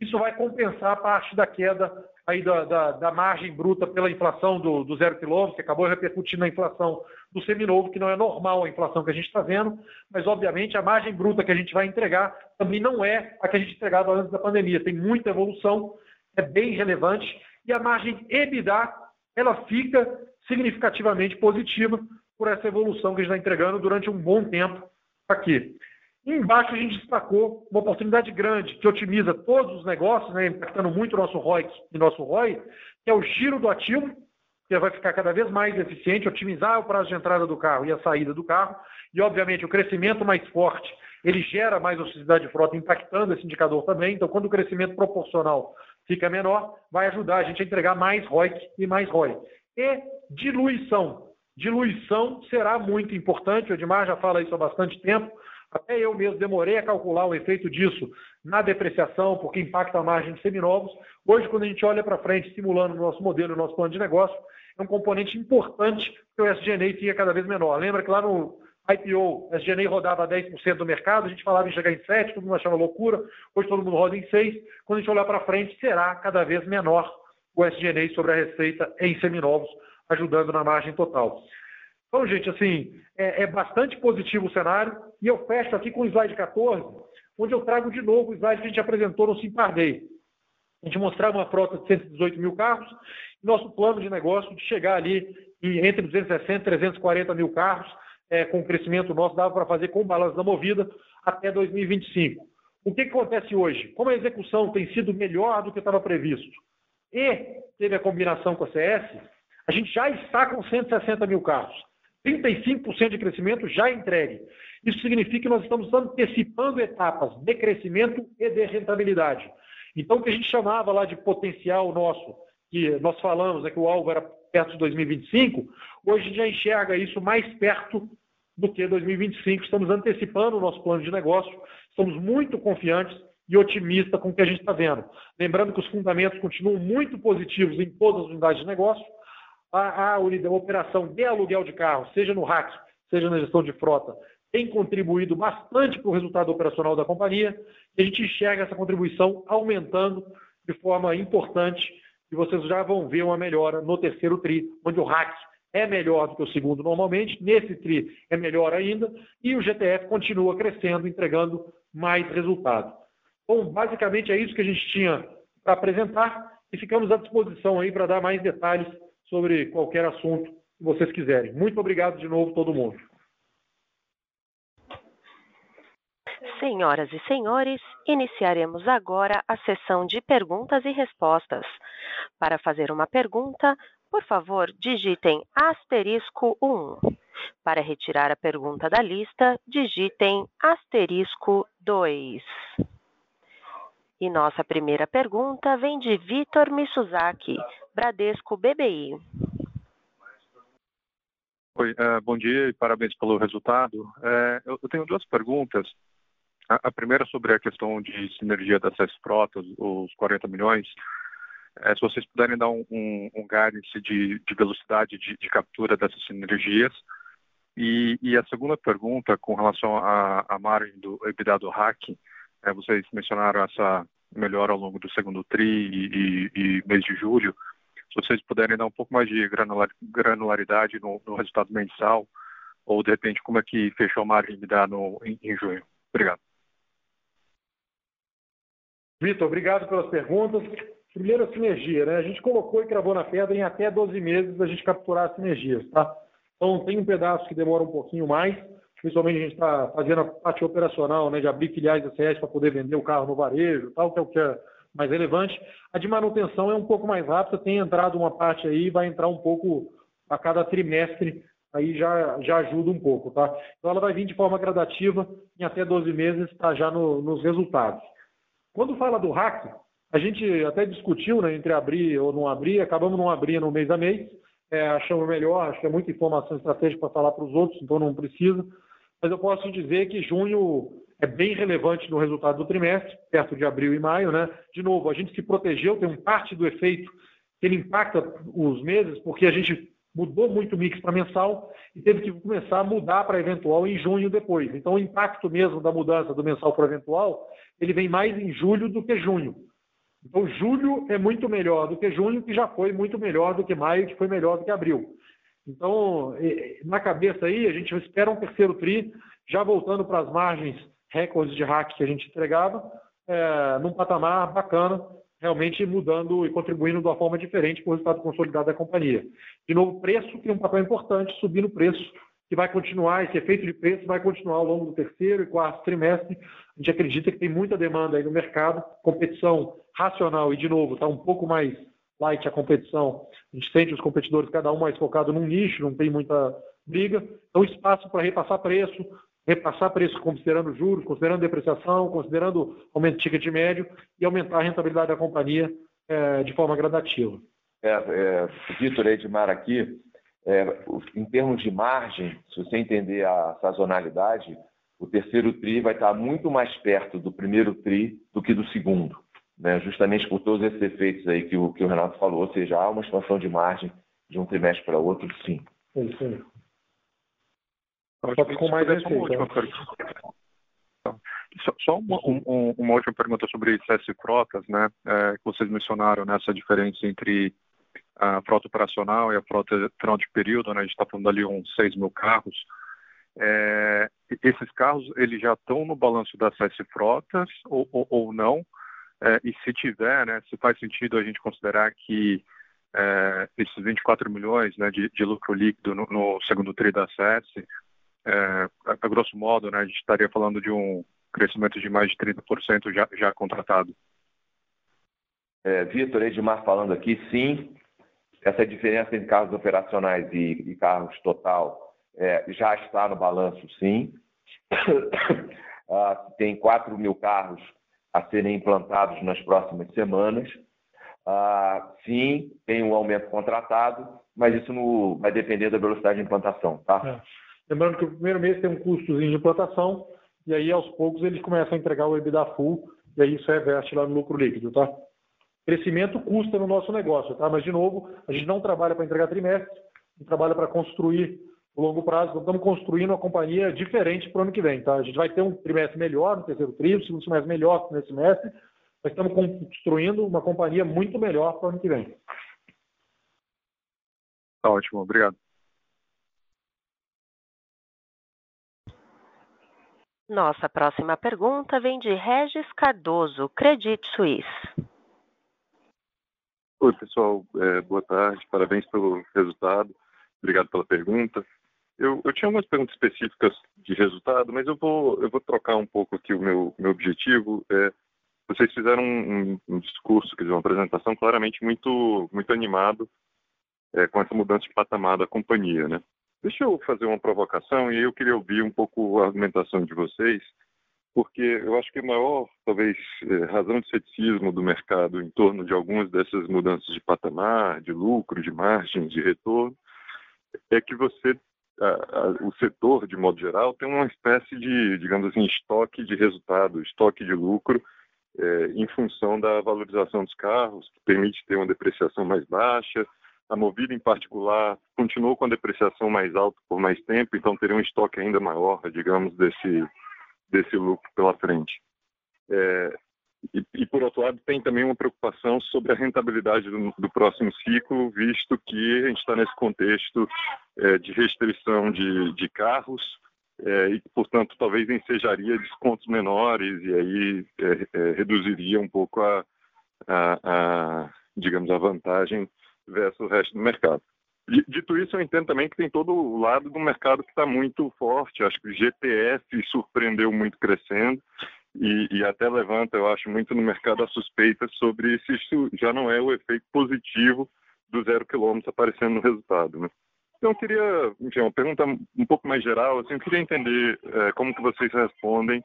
isso vai compensar parte da queda aí da, da, da margem bruta pela inflação do, do zero quilômetro, que acabou repercutindo na inflação do seminovo, que não é normal a inflação que a gente está vendo, mas obviamente a margem bruta que a gente vai entregar também não é a que a gente entregava antes da pandemia. Tem muita evolução, é bem relevante, e a margem EBITDA ela fica significativamente positiva por essa evolução que a gente está entregando durante um bom tempo aqui. Embaixo a gente destacou uma oportunidade grande que otimiza todos os negócios, né, impactando muito o nosso ROIC e nosso ROI, que é o giro do ativo, que vai ficar cada vez mais eficiente, otimizar o prazo de entrada do carro e a saída do carro, e obviamente o crescimento mais forte, ele gera mais ociosidade de frota, impactando esse indicador também. Então, quando o crescimento proporcional fica menor, vai ajudar a gente a entregar mais ROIC e mais ROI. E diluição. Diluição será muito importante, o Edmar já fala isso há bastante tempo. Até eu mesmo demorei a calcular o efeito disso na depreciação, porque impacta a margem de seminovos. Hoje, quando a gente olha para frente, simulando o nosso modelo, o nosso plano de negócio, é um componente importante que o SG&A fica cada vez menor. Lembra que lá no IPO, SG&A rodava 10% do mercado, a gente falava em chegar em 7%, todo mundo achava loucura, hoje todo mundo roda em 6%. Quando a gente olhar para frente, será cada vez menor o SG&A sobre a receita em seminovos, ajudando na margem total. Então, gente, assim, é, é, bastante positivo o cenário. E eu fecho aqui com o slide 14, onde eu trago de novo o slide que a gente apresentou no Simpar Day. A gente mostrava uma frota de 118 mil carros, e nosso plano de negócio de chegar ali entre 260 e 340 mil carros, é, com o crescimento nosso, dava para fazer com o balanço da movida até 2025. O que, que acontece hoje? Como a execução tem sido melhor do que estava previsto e teve a combinação com a CS, a gente já está com 160 mil carros. 35% de crescimento já entregue. Isso significa que nós estamos antecipando etapas de crescimento e de rentabilidade. Então, o que a gente chamava lá de potencial nosso, que nós falamos né, que o alvo era perto de 2025, hoje a gente já enxerga isso mais perto do que 2025. Estamos antecipando o nosso plano de negócio, estamos muito confiantes e otimistas com o que a gente está vendo. Lembrando que os fundamentos continuam muito positivos em todas as unidades de negócio, a, a, unidade, a operação de aluguel de carros, seja no RAC, seja na gestão de frota, tem contribuído bastante para o resultado operacional da companhia e a gente enxerga essa contribuição aumentando de forma importante e vocês já vão ver uma melhora no terceiro TRI, onde o RAC é melhor do que o segundo normalmente, nesse TRI é melhor ainda e o GTF continua crescendo, entregando mais resultado. Bom, basicamente é isso que a gente tinha para apresentar e ficamos à disposição aí para dar mais detalhes sobre qualquer assunto que vocês quiserem. Muito obrigado de novo todo mundo. Senhoras e senhores, iniciaremos agora a sessão de perguntas e respostas. Para fazer uma pergunta, por favor, digitem asterisco 1. Para retirar a pergunta da lista, digitem asterisco 2. E nossa primeira pergunta vem de Vitor Mitsuzaki, Bradesco BBI. Oi, uh, bom dia e parabéns pelo resultado. Uh, eu, tenho duas perguntas. A, primeira sobre a questão de sinergia das seis frotas, os 40 milhões. Uh, se vocês puderem dar um, um, guidance de, de velocidade de, de, captura dessas sinergias. E, e, a segunda pergunta, com relação à margem do EBITDA do RAC, vocês mencionaram essa melhora ao longo do segundo TRI e, e, e mês de julho se vocês puderem dar um pouco mais de granularidade no, no resultado mensal, ou de repente como é que fechou a margem de dar no, em, em junho. Obrigado. Vitor, obrigado pelas perguntas. Primeiro, a sinergia, né? A gente colocou e cravou na pedra em até 12 meses a gente capturar as sinergias, tá? Então, tem um pedaço que demora um pouquinho mais, principalmente a gente está fazendo a parte operacional, né, de abrir filiais da CS para poder vender o carro no varejo, tal, que é o que é mais relevante. A de manutenção é um pouco mais rápida, tem entrado uma parte aí, vai entrar um pouco a cada trimestre, aí já, já ajuda um pouco, tá? Então ela vai vir de forma gradativa, em até 12 meses está já no, nos resultados. Quando fala do hack, a gente até discutiu né, entre abrir ou não abrir, acabamos não abrir no mês a mês, é, achamos melhor, acho que é muita informação estratégica para falar para os outros, então não precisa. Mas eu posso dizer que junho é bem relevante no resultado do trimestre, perto de abril e maio, né? De novo, a gente se protegeu, tem um parte do efeito que ele impacta os meses, porque a gente mudou muito o mix para mensal e teve que começar a mudar para eventual em junho depois. Então, o impacto mesmo da mudança do mensal para eventual, ele vem mais em julho do que junho. Então, julho é muito melhor do que junho, que já foi muito melhor do que maio, que foi melhor do que abril. Então, na cabeça aí, a gente espera um terceiro TRI, já voltando para as margens recordes de hack que a gente entregava, é, num patamar bacana, realmente mudando e contribuindo de uma forma diferente para o resultado consolidado da companhia. De novo, preço tem um papel importante, subindo o preço que vai continuar, esse efeito de preço vai continuar ao longo do terceiro e quarto trimestre. A gente acredita que tem muita demanda aí no mercado, competição racional e, de novo, está um pouco mais light a competição. A gente sente os competidores, cada um mais focado num nicho, não tem muita briga. Então, espaço para repassar preço, repassar preço considerando juros, considerando depreciação, considerando aumento de ticket médio e aumentar a rentabilidade da companhia é, de forma gradativa. É, é, Vitor Edmar aqui, é, em termos de margem, se você entender a sazonalidade, o terceiro TRI vai estar muito mais perto do primeiro TRI do que do segundo, né? justamente por todos esses efeitos aí que o, que o Renato falou, ou seja, há uma expansão de margem de um trimestre para outro, sim. É isso aí. Só que com mais receita. Última Só, só uma, um, uma, última pergunta sobre CS Frotas, né? É, que vocês mencionaram nessa diferença entre a frota operacional e a frota final de período, né? A gente está falando ali uns 6 mil carros. É, esses carros, eles já estão no balanço da CS Frotas ou, ou, ou não? É, e se tiver, né, se faz sentido a gente considerar que é, esses 24 milhões né, de, de lucro líquido no, no, segundo tri da CS, é, a, grosso modo, né, a gente estaria falando de um crescimento de mais de 30% já, já contratado. É, Vitor Edmar falando aqui, sim, essa diferença entre carros operacionais e, e carros total é, já está no balanço, sim. [coughs] ah, tem 4 mil carros a serem implantados nas próximas semanas. Ah, sim, tem um aumento contratado, mas isso não vai depender da velocidade de implantação, tá? É. Lembrando que o primeiro mês tem um custozinho de implantação e aí aos poucos eles começam a entregar o EBITDA full e aí isso reveste lá no lucro líquido, tá? Crescimento custa no nosso negócio, tá? Mas, de novo, a gente não trabalha para entregar trimestre, a gente trabalha para construir o longo prazo. Então, estamos construindo uma companhia diferente para o ano que vem, tá? A gente vai ter um trimestre melhor no terceiro trimestre, segundo semestre melhor nesse semestre, mas estamos construindo uma companhia muito melhor para o ano que vem. Tá ótimo, obrigado. Nossa próxima pergunta vem de Regis Cardoso, Credit Suisse. Oi, pessoal. É, boa tarde. Parabéns pelo resultado. Obrigado pela pergunta. Eu, eu tinha algumas perguntas específicas de resultado, mas eu vou, eu vou trocar um pouco aqui o meu, meu objetivo. É, vocês fizeram um, um discurso, quer dizer, uma apresentação claramente muito, muito animado é, com essa mudança de patamar da companhia, né? Deixa eu fazer uma provocação e eu queria ouvir um pouco a argumentação de vocês porque eu acho que a maior, talvez, é, razão de ceticismo do mercado em torno de algumas dessas mudanças de patamar, de lucro, de margem, de retorno, é que você, o setor, de modo geral, tem uma espécie de, digamos assim, estoque de resultado, estoque de lucro, é, em função da valorização dos carros, que permite ter uma depreciação mais baixa. A Movida, em particular, continuou com a depreciação mais alta por mais tempo, então teria um estoque ainda maior, digamos, desse desse lucro pela frente. É, e, e, por outro lado, tem também uma preocupação sobre a rentabilidade do, do próximo ciclo, visto que a gente está nesse contexto é, de restrição de, de carros é, e, portanto, talvez ensejaria descontos menores e aí é, reduziria um pouco a, a, a, digamos, a vantagem versus o resto do mercado. Dito isso, eu entendo também que tem todo o lado do mercado que está muito forte. Acho que o GTF surpreendeu muito crescendo e, e, até levanta, eu acho, muito no mercado a suspeita sobre se isso já não é o efeito positivo do zero quilômetro aparecendo no resultado. Né? Então, eu queria, enfim, uma pergunta um pouco mais geral, assim, eu queria entender é, como que vocês respondem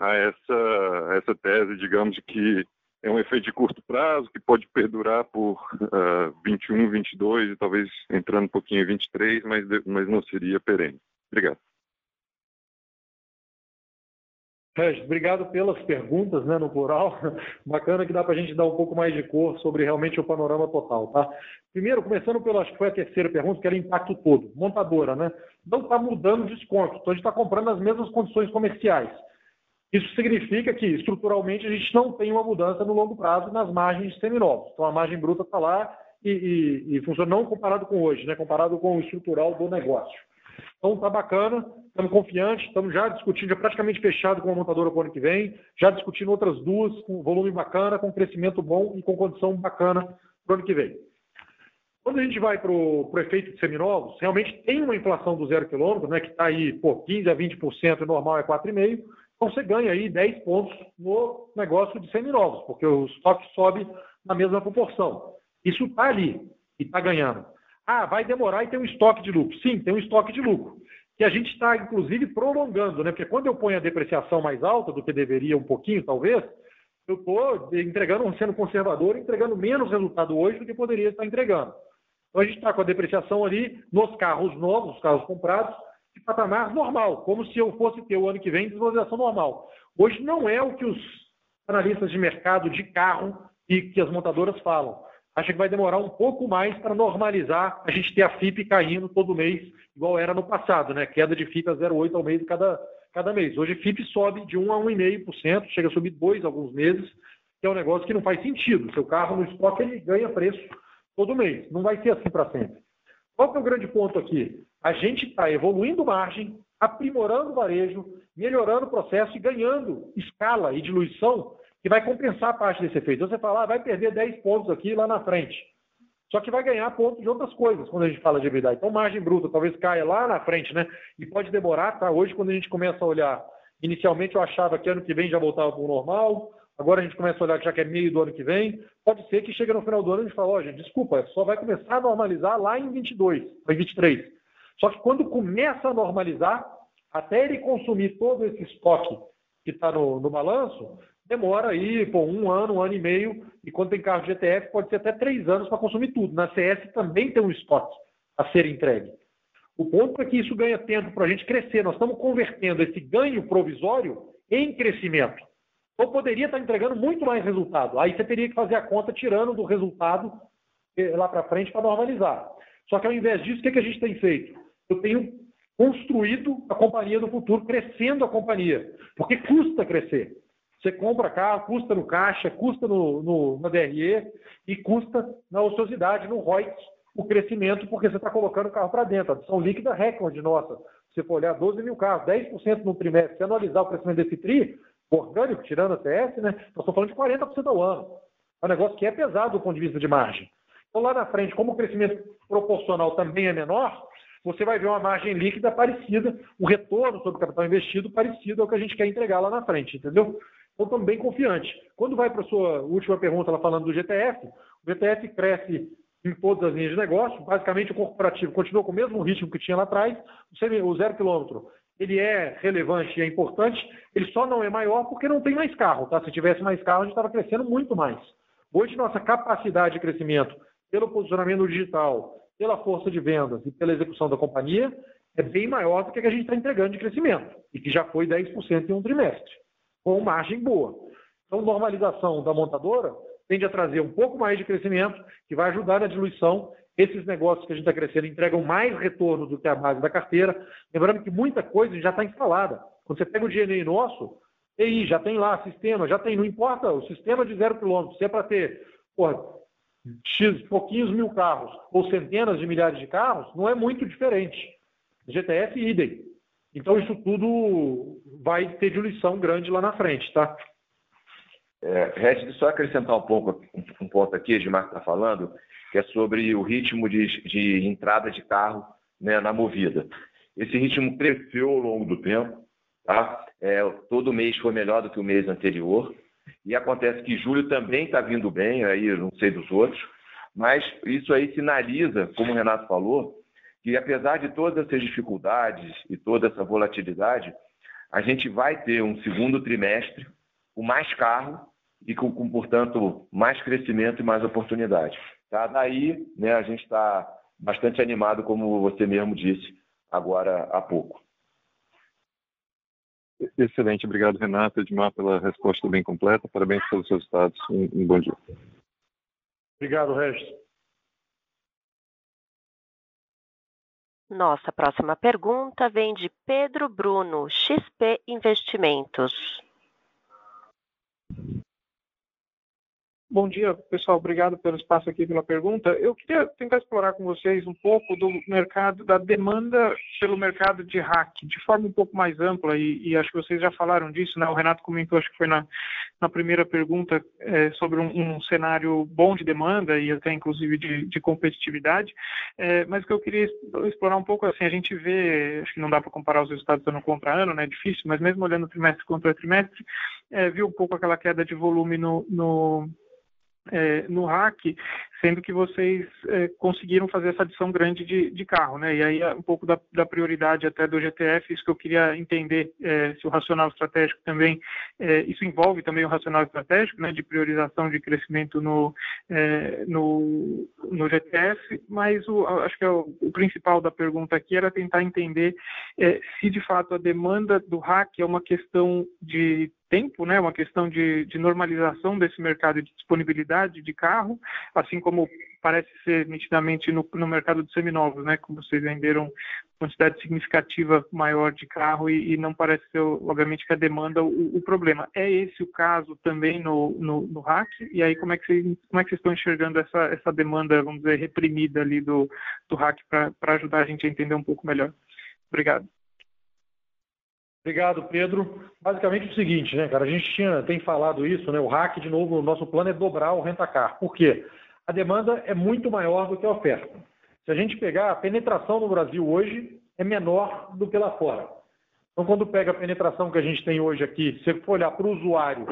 a essa, a essa tese, digamos, de que é um efeito de curto prazo que pode perdurar por uh, 21, 22 e talvez entrando um pouquinho em 23, mas, mas não seria perene. Obrigado. Regis, obrigado pelas perguntas, né, no plural. [laughs] Bacana que dá para a gente dar um pouco mais de cor sobre realmente o panorama total, tá? Primeiro, começando pela, acho que foi a terceira pergunta, que era impacto todo. Montadora, né? Não está mudando desconto, então a gente está comprando as mesmas condições comerciais. Isso significa que, estruturalmente, a gente não tem uma mudança no longo prazo nas margens de seminovos. Então, a margem bruta está lá e, e, e, funciona não comparado com hoje, né? comparado com o estrutural do negócio. Então, está bacana, estamos confiantes, estamos já discutindo, já praticamente fechado com a montadora para o ano que vem, já discutindo outras duas com volume bacana, com crescimento bom e com condição bacana para o ano que vem. Quando a gente vai para o efeito de seminovos, realmente tem uma inflação do zero quilômetro, né, que está aí por 15% a 20%, o normal é 4,5%, então você ganha aí 10 pontos no negócio de seminovos, porque o estoque sobe na mesma proporção. Isso está ali e está ganhando. Ah, vai demorar e tem um estoque de lucro. Sim, tem um estoque de lucro. Que a gente está, inclusive, prolongando, né? Porque quando eu ponho a depreciação mais alta do que deveria, um pouquinho, talvez, eu estou entregando, sendo conservador, entregando menos resultado hoje do que poderia estar entregando. Então a gente está com a depreciação ali nos carros novos, os carros comprados, de patamar normal, como se eu fosse ter o ano que vem desvalorização normal. Hoje não é o que os analistas de mercado de carro e que as montadoras falam. Acho que vai demorar um pouco mais para normalizar a gente ter a FIP caindo todo mês, igual era no passado, né? Queda de FIP a 0,8 ao mês cada, cada mês. Hoje a FIP sobe de 1 a 1,5%, chega a subir 2 alguns meses, que é um negócio que não faz sentido. Seu carro no estoque ele ganha preço todo mês. Não vai ser assim para sempre. Qual que é o grande ponto aqui? A gente está evoluindo margem, aprimorando o varejo, melhorando o processo e ganhando escala e diluição que vai compensar parte desse efeito. Então você fala, ah, vai perder 10 pontos aqui lá na frente. Só que vai ganhar pontos de outras coisas quando a gente fala de EBITDA. Então, margem bruta talvez caia lá na frente, né? E pode demorar, tá? Hoje, quando a gente começa a olhar, inicialmente eu achava que ano que vem já voltava para o normal, Agora a gente começa a olhar que já que é meio do ano que vem, pode ser que chegue no final do ano e a gente fale, ó, oh, gente, desculpa, só vai começar a normalizar lá em 22, em 23. Só que quando começa a normalizar, até ele consumir todo esse estoque que está no, no, balanço, demora aí pô, um ano, um ano e meio, e quando tem carro de GTF, pode ser até três anos para consumir tudo. Na CS também tem um estoque a ser entregue. O ponto é que isso ganha tempo para a gente crescer. Nós estamos convertendo esse ganho provisório em crescimento. Ou poderia estar entregando muito mais resultado. Aí você teria que fazer a conta tirando do resultado eh, lá para frente para normalizar. Só que ao invés disso, o que, que a gente tem feito? Eu tenho construído a companhia do futuro, crescendo a companhia. Porque custa crescer. Você compra carro, custa no caixa, custa no, no, na DRE e custa na ociosidade, no ROIC, o crescimento, porque você está colocando o carro para dentro. A adição líquida recorde nossa. Se for olhar 12 mil carros, 10% no trimestre, se analisar o crescimento desse TRI, orgânico, tirando a CS, né? Nós estamos falando de 40% ao ano. É um negócio que é pesado do ponto de vista de margem. Então, lá na frente, como o crescimento proporcional também é menor, você vai ver uma margem líquida parecida, um retorno sobre o capital investido parecido ao que a gente quer entregar lá na frente, entendeu? Então, estamos bem confiantes. Quando vai para a sua última pergunta, ela falando do GTF, o GTF cresce em todas as linhas de negócio, basicamente o corporativo continua com o mesmo ritmo que tinha lá atrás, o zero quilômetro ele é relevante e é importante, ele só não é maior porque não tem mais carro. Tá? Se tivesse mais carro, a gente estava crescendo muito mais. Hoje, nossa capacidade de crescimento pelo posicionamento digital, pela força de vendas e pela execução da companhia é bem maior do que a que a gente está entregando de crescimento, e que já foi 10% em um trimestre, com margem boa. Então, normalização da montadora tende a trazer um pouco mais de crescimento, que vai ajudar na diluição esses negócios que a gente está crescendo entregam mais retorno do que a base da carteira. Lembrando que muita coisa já está instalada. Quando você pega o GNI nosso, TI, já tem lá, sistema, já tem, não importa, o sistema de zero quilômetro, se é para ter porra, X, pouquinhos mil carros ou centenas de milhares de carros, não é muito diferente. GTF idem. Então isso tudo vai ter diluição grande lá na frente, tá? É, só acrescentar um pouco um ponto aqui, Edmar está falando, que é sobre o ritmo de, de entrada de carro né, na movida. Esse ritmo cresceu ao longo do tempo, tá? É, todo mês foi melhor do que o mês anterior. E acontece que julho também está vindo bem, aí não sei dos outros, mas isso aí sinaliza, como o Renato falou, que apesar de todas essas dificuldades e toda essa volatilidade, a gente vai ter um segundo trimestre com mais carro e com, com portanto, mais crescimento e mais oportunidade. Tá? Daí, né, a gente está bastante animado, como você mesmo disse agora há pouco. Excelente, obrigado Renato Edmar pela resposta bem completa. Parabéns pelos resultados. Um, um bom dia. Obrigado, Regis. Nossa próxima pergunta vem de Pedro Bruno, XP Investimentos. Bom dia, pessoal. Obrigado pelo espaço aqui, pela pergunta. Eu queria tentar explorar com vocês um pouco do mercado, da demanda pelo mercado de hack, de forma um pouco mais ampla, e, e acho que vocês já falaram disso, né? O Renato comentou, acho que foi na, na primeira pergunta, é, sobre um, um, cenário bom de demanda e até, inclusive, de, de competitividade. É, mas que eu queria explorar um pouco, assim, a gente vê, acho que não dá para comparar os resultados ano contra ano, né? É difícil, mas mesmo olhando trimestre contra trimestre, é, viu um pouco aquela queda de volume no, no é, no hack, sendo que vocês é, conseguiram fazer essa adição grande de, de, carro, né? E aí é um pouco da, da, prioridade até do GTF, isso que eu queria entender é, se o racional estratégico também, é, isso envolve também o racional estratégico, né? De priorização de crescimento no, é, no, no, GTF, mas o, acho que o, o, principal da pergunta aqui era tentar entender se de fato a demanda do hack é uma questão de tempo, né, uma questão de, de, normalização desse mercado de disponibilidade de carro, assim como parece ser nitidamente no, no mercado dos seminovos, né, como vocês venderam quantidade significativa maior de carro e, e não parece ser, obviamente, que a demanda o, o, problema. É esse o caso também no, no, no hack? E aí como é que vocês, como é que vocês estão enxergando essa, essa demanda, vamos dizer, reprimida ali do, do hack para ajudar a gente a entender um pouco melhor? Obrigado. Obrigado, Pedro. Basicamente o seguinte, né, cara? A gente tinha, tem falado isso, né? O hack, de novo, o nosso plano é dobrar o rentacar. Por quê? A demanda é muito maior do que a oferta. Se a gente pegar a penetração no Brasil hoje, é menor do que lá fora. Então, quando pega a penetração que a gente tem hoje aqui, se for olhar para o usuário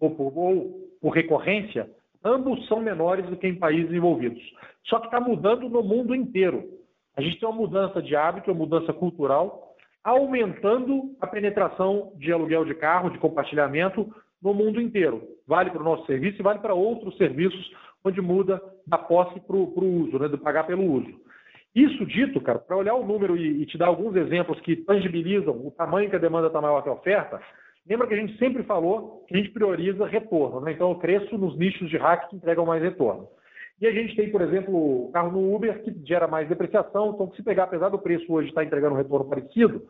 ou por, ou por recorrência, ambos são menores do que em países envolvidos. Só que está mudando no mundo inteiro. A gente tem uma mudança de hábito, uma mudança cultural, aumentando a penetração de aluguel de carro, de compartilhamento no mundo inteiro. Vale para o nosso serviço e vale para outros serviços onde muda da posse para o uso, né, do pagar pelo uso. Isso dito, cara, para olhar o número e, e, te dar alguns exemplos que tangibilizam o tamanho que a demanda está maior que a oferta, lembra que a gente sempre falou que a gente prioriza retorno. Né? Então eu cresço nos nichos de hack que entregam mais retorno. E a gente tem, por exemplo, o carro no Uber que gera mais depreciação, então se pegar, apesar do preço hoje estar entregando um retorno parecido,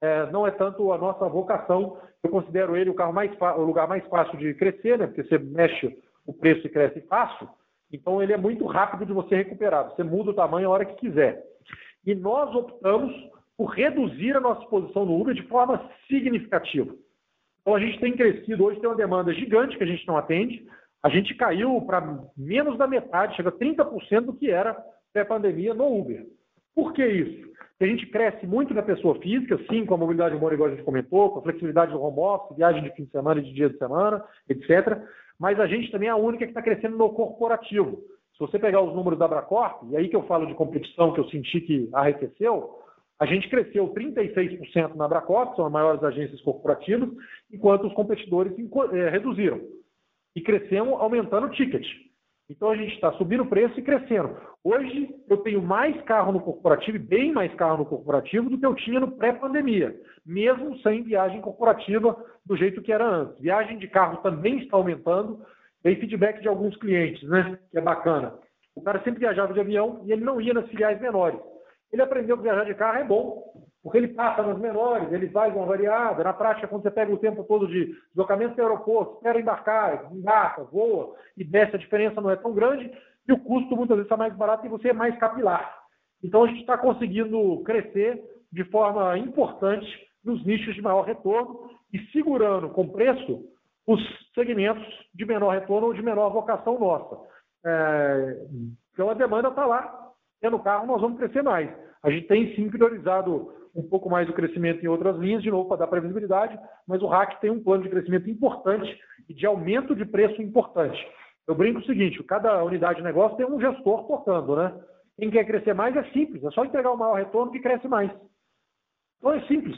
é, não é tanto a nossa vocação. Eu considero ele o carro mais o lugar mais fácil de crescer, né? Porque você mexe o preço e cresce fácil. Então ele é muito rápido de você recuperar. Você muda o tamanho a hora que quiser. E nós optamos por reduzir a nossa exposição no Uber de forma significativa. Então a gente tem crescido, hoje tem uma demanda gigante que a gente não atende, a gente caiu para menos da metade, chega a 30% do que era pré-pandemia no Uber. Por que isso? Porque a gente cresce muito na pessoa física, sim, com a mobilidade humana, igual a gente comentou, com a flexibilidade do home office, viagem de fim de semana e de dia de semana, etc. Mas a gente também é a única que está crescendo no corporativo. Se você pegar os números da Abracorp, e aí que eu falo de competição, que eu senti que arrefeceu, a gente cresceu 36% na Abracorp, são as maiores agências corporativas, enquanto os competidores eh, reduziram e crescemos aumentando o ticket. Então a gente está subindo o preço e crescendo. Hoje eu tenho mais carro no corporativo, bem mais carro no corporativo do que eu tinha no pré-pandemia, mesmo sem viagem corporativa do jeito que era antes. Viagem de carro também está aumentando. Tem feedback de alguns clientes, né? Que é bacana. O cara sempre viajava de avião e ele não ia nas filiais menores. Ele aprendeu que viajar de carro é bom. Porque ele passa nas menores, ele faz uma variada. Na prática, quando você pega o tempo todo de deslocamento para o aeroporto, espera embarcar, embarca, voa e desce, a diferença não é tão grande e o custo muitas vezes está mais barato e você é mais capilar. Então a gente está conseguindo crescer de forma importante nos nichos de maior retorno e segurando com preço os segmentos de menor retorno ou de menor vocação nossa. É... Então a demanda está lá. Tendo carro, nós vamos crescer mais. A gente tem sim priorizado um pouco mais o crescimento em outras linhas, de novo, para dar previsibilidade, mas o RAC tem um plano de crescimento importante e de aumento de preço importante. Eu brinco o seguinte, cada unidade de negócio tem um gestor tocando, né? Quem quer crescer mais é simples, é só entregar o maior retorno que cresce mais. Então é simples.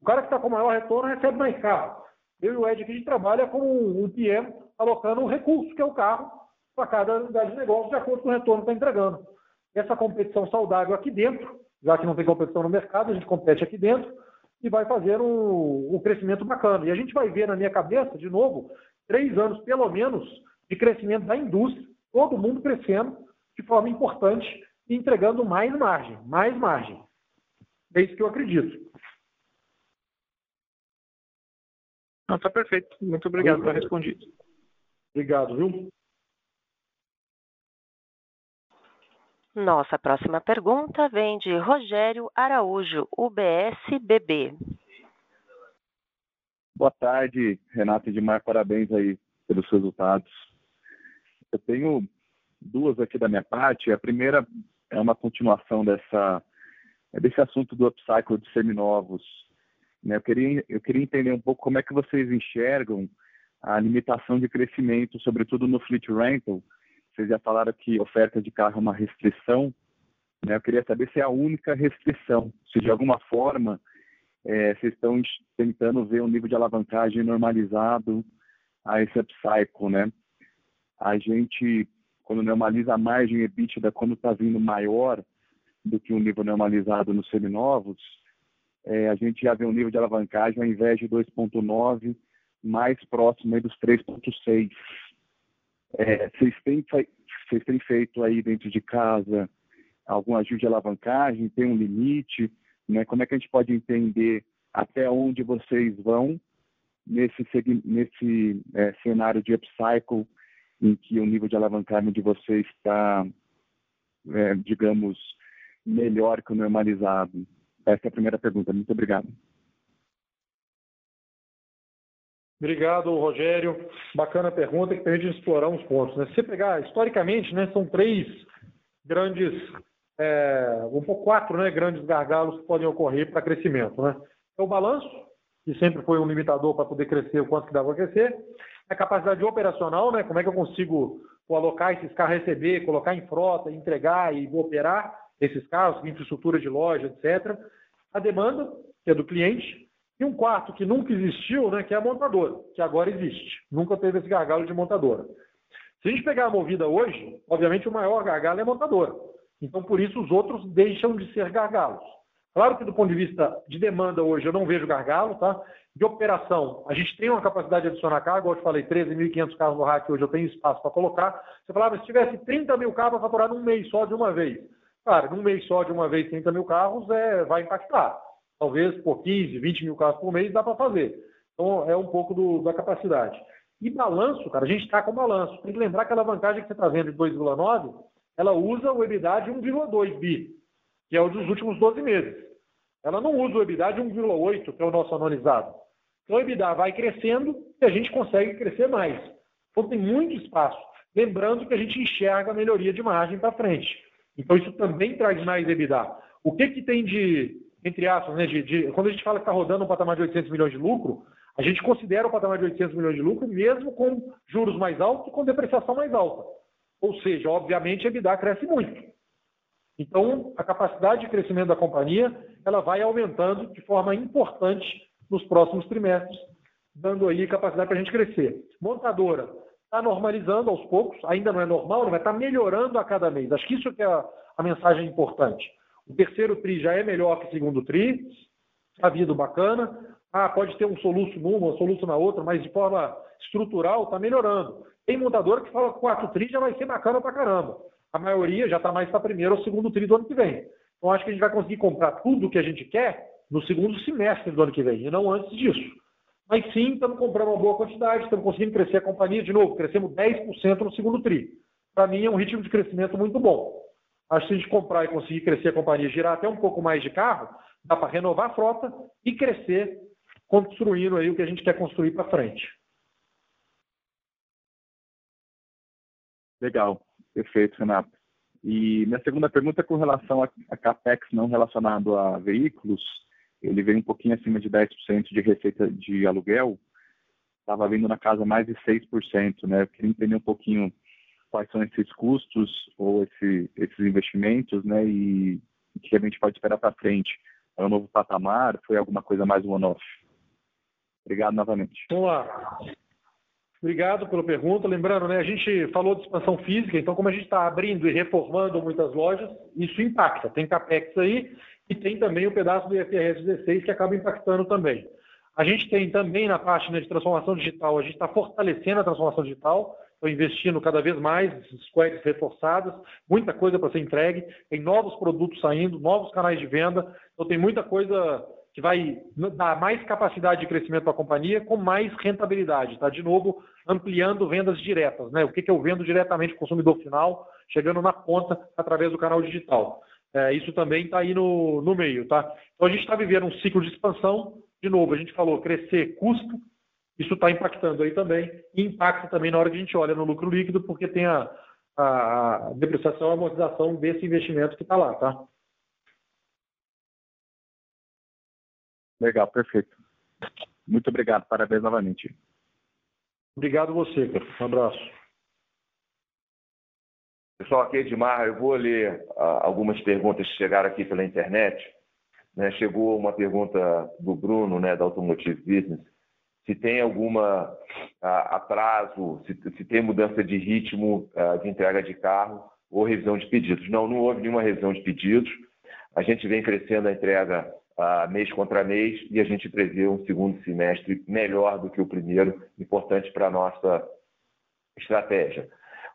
O cara que está com maior retorno recebe mais carro. Eu e o Ed aqui a gente trabalha com um PM alocando um recurso, que é o carro, para cada unidade de negócio, de acordo com o retorno que está entregando. Essa competição saudável aqui dentro já que não tem competição no mercado, a gente compete aqui dentro e vai fazer um, um crescimento bacana. E a gente vai ver na minha cabeça, de novo, três anos pelo menos de crescimento da indústria, todo mundo crescendo de forma importante e entregando mais margem, mais margem. É isso que eu acredito. Não, tá perfeito. Muito obrigado por respondido. Obrigado, viu? Nossa próxima pergunta vem de Rogério Araújo, UBS-BB. Boa tarde, Renato e Edmar, parabéns aí pelos resultados. Eu tenho duas aqui da minha parte. A primeira é uma continuação dessa, desse assunto do upcycle de seminovos. Né? Eu, queria, eu queria entender um pouco como é que vocês enxergam a limitação de crescimento, sobretudo no fleet rental. Vocês já falaram que oferta de carro é uma restrição. Né? Eu queria saber se é a única restrição, se de alguma forma é, vocês estão tentando ver um nível de alavancagem normalizado a esse upcycle, né? A gente, quando normaliza a margem EBITDA, quando está vindo maior do que o um nível normalizado nos seminovos, é, a gente já vê um nível de alavancagem ao invés de 2,9, mais próximo aí dos 3,6. É, vocês, têm, vocês têm feito aí dentro de casa algum ajuste de alavancagem? Tem um limite? Né? Como é que a gente pode entender até onde vocês vão nesse, nesse é, cenário de upcycle em que o nível de alavancagem de vocês está, é, digamos, melhor que o normalizado? Essa é a primeira pergunta. Muito obrigado. Obrigado, Rogério. Bacana pergunta que permite explorar uns pontos. Né? Se você pegar historicamente, né, são três grandes é, um pouco quatro né, grandes gargalos que podem ocorrer para crescimento. Né? É o balanço, que sempre foi um limitador para poder crescer o quanto que dá para crescer. A capacidade operacional, né? como é que eu consigo alocar esses carros, receber, colocar em frota, entregar e operar esses carros, infraestrutura de loja, etc. A demanda, que é do cliente. E um quarto que nunca existiu, né, que é a montadora, que agora existe. Nunca teve esse gargalo de montadora. Se a gente pegar a movida hoje, obviamente o maior gargalo é a montadora. Então, por isso, os outros deixam de ser gargalos. Claro que, do ponto de vista de demanda hoje, eu não vejo gargalo, tá? De operação, a gente tem uma capacidade de adicionar carro, igual eu falei, 13.500 carros no rack, hoje eu tenho espaço para colocar. Você falava, se tivesse 30 mil carros para faturar num mês só de uma vez. Cara, num mês só de uma vez, 30 mil carros, é, vai impactar. Talvez por 15, 20 mil carros por mês dá para fazer. Então, é um pouco do, da capacidade. E balanço, cara, a gente está com balanço. Tem que lembrar que a alavancagem que você está vendo de 2,9 ela usa o EBITDA de 1,2 bi, que é o dos últimos 12 meses. Ela não usa o EBITDA de 1,8, que é o nosso anualizado. Então o EBITDA vai crescendo e a gente consegue crescer mais. Então tem muito espaço. Lembrando que a gente enxerga a melhoria de margem para frente. Então isso também traz mais EBITDA. O que, que tem de, entre aspas, né, de, de, quando a gente fala que está rodando um patamar de 800 milhões de lucro, a gente considera o patamar de 800 milhões de lucro mesmo com juros mais altos e com depreciação mais alta. Ou seja, obviamente, a EBITDA cresce muito. Então, a capacidade de crescimento da companhia ela vai aumentando de forma importante nos próximos trimestres, dando aí capacidade para a gente crescer. Montadora está normalizando aos poucos, ainda não é normal, mas está melhorando a cada mês. Acho que isso que é a, a mensagem importante. O terceiro TRI já é melhor que o segundo TRI, está vindo bacana. Ah, pode ter um soluço numa, um soluço na outra, mas de forma estrutural está melhorando. Tem montadora que fala que 4 tri já vai ser bacana pra caramba. A maioria já está mais para primeiro ou segundo tri do ano que vem. Então acho que a gente vai conseguir comprar tudo o que a gente quer no segundo semestre do ano que vem, e não antes disso. Mas sim, estamos comprando uma boa quantidade, estamos conseguindo crescer a companhia de novo, crescemos 10% no segundo tri. Para mim é um ritmo de crescimento muito bom. Acho que se a gente comprar e conseguir crescer a companhia, girar até um pouco mais de carro, dá para renovar a frota e crescer construindo aí o que a gente quer construir para frente. Legal, perfeito, Renato. E minha segunda pergunta é com relação a, a CAPEX não relacionado a veículos. Ele veio um pouquinho acima de 10% de receita de aluguel. Estava vindo na casa mais de 6%, né? Eu queria entender um pouquinho quais são esses custos ou esse, esses investimentos, né? E o que a gente pode esperar para frente. É um novo patamar? Foi alguma coisa mais one-off? Obrigado novamente. Vamos lá. Obrigado pela pergunta. Lembrando, né, a gente falou de expansão física, então como a gente está abrindo e reformando muitas lojas, isso impacta. Tem CAPEX aí e tem também o pedaço do IFRS 16 que acaba impactando também. A gente tem também na parte né, de transformação digital, a gente está fortalecendo a transformação digital, estou investindo cada vez mais, squads reforçadas, muita coisa para ser entregue, tem novos produtos saindo, novos canais de venda, então tem muita coisa que vai dar mais capacidade de crescimento para a companhia com mais rentabilidade, tá? De novo, ampliando vendas diretas, né? O que, que eu vendo diretamente para o consumidor final, chegando na ponta através do canal digital. É, isso também está aí no, no meio, tá? Então a gente está vivendo um ciclo de expansão. De novo, a gente falou crescer custo, isso está impactando aí também, e impacta também na hora que a gente olha no lucro líquido, porque tem a, a, depreciação e amortização desse investimento que está lá, tá? Legal, perfeito. Muito obrigado, parabéns novamente. Obrigado você, cara. Um abraço. Pessoal, aqui é Edmar, eu vou ler uh, algumas perguntas que chegaram aqui pela internet. Né? Chegou uma pergunta do Bruno, né, da Automotive Business, se tem alguma atraso, se, se, tem mudança de ritmo de entrega de carro ou revisão de pedidos. Não, não houve nenhuma revisão de pedidos. A gente vem crescendo a entrega mês contra mês e a gente prevê um segundo semestre melhor do que o primeiro, importante para a nossa estratégia.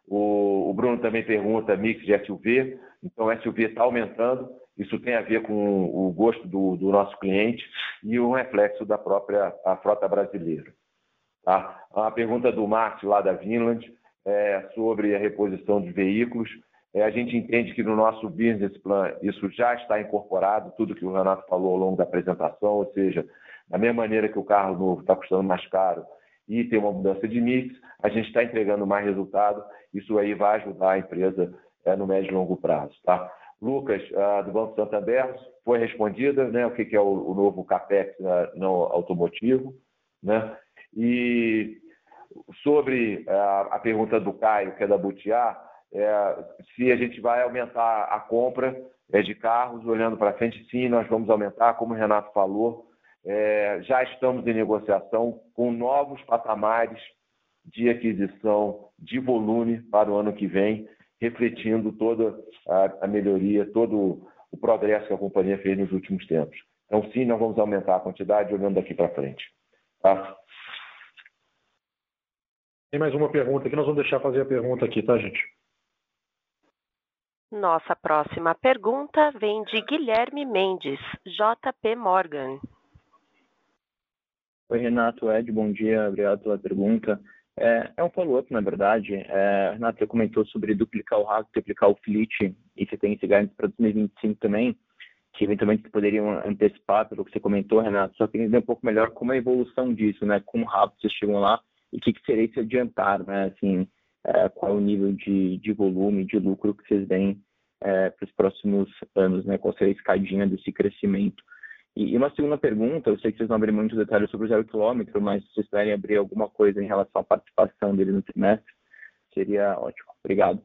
O, o, Bruno também pergunta mix de SUV, então SUV está aumentando, isso tem a ver com o gosto do, do nosso cliente e um reflexo da própria frota brasileira. Tá? A pergunta do Márcio, lá da Vinland, é sobre a reposição de veículos. É, a gente entende que no nosso business plan isso já está incorporado, tudo que o Renato falou ao longo da apresentação, ou seja, da mesma maneira que o carro novo está custando mais caro e tem uma mudança de mix, a gente está entregando mais resultado, isso aí vai ajudar a empresa é, no médio e longo prazo. Tá? Lucas, uh, do Banco Santander, foi respondida, né, o que, é o, novo CAPEX uh, não automotivo, né? E sobre uh, a pergunta do Caio, que é da Butiá, é, se a gente vai aumentar a compra é, de carros, olhando para frente, sim, nós vamos aumentar, como o Renato falou, é, já estamos em negociação com novos patamares de aquisição de volume para o ano que vem, refletindo toda a, a melhoria, todo o progresso que a companhia fez nos últimos tempos. Então, sim, nós vamos aumentar a quantidade olhando daqui para frente. Tá? Tem mais uma pergunta aqui, nós vamos deixar fazer a pergunta aqui, tá, gente? Nossa próxima pergunta vem de Guilherme Mendes, JP Morgan. Oi, Renato, Ed, bom dia, obrigado pela pergunta. É, é um follow-up, na verdade. É, Renato, você comentou sobre duplicar o RAC, duplicar o fleet, e você tem esse guidance para 2025 também, que eventualmente poderiam antecipar pelo que você comentou, Renato. Só queria entender um pouco melhor como é a evolução disso, né? Como rápido vocês chegam lá e o que, que seria se adiantar, né? Assim, é, qual é o nível de, de volume, de lucro que vocês veem é, para os próximos anos, né? Qual seria a escadinha desse crescimento? E, uma segunda pergunta, eu sei que vocês não abriram muitos detalhes sobre o zero quilômetro, mas se vocês puderem abrir alguma coisa em relação à participação dele no trimestre, seria ótimo. Obrigado.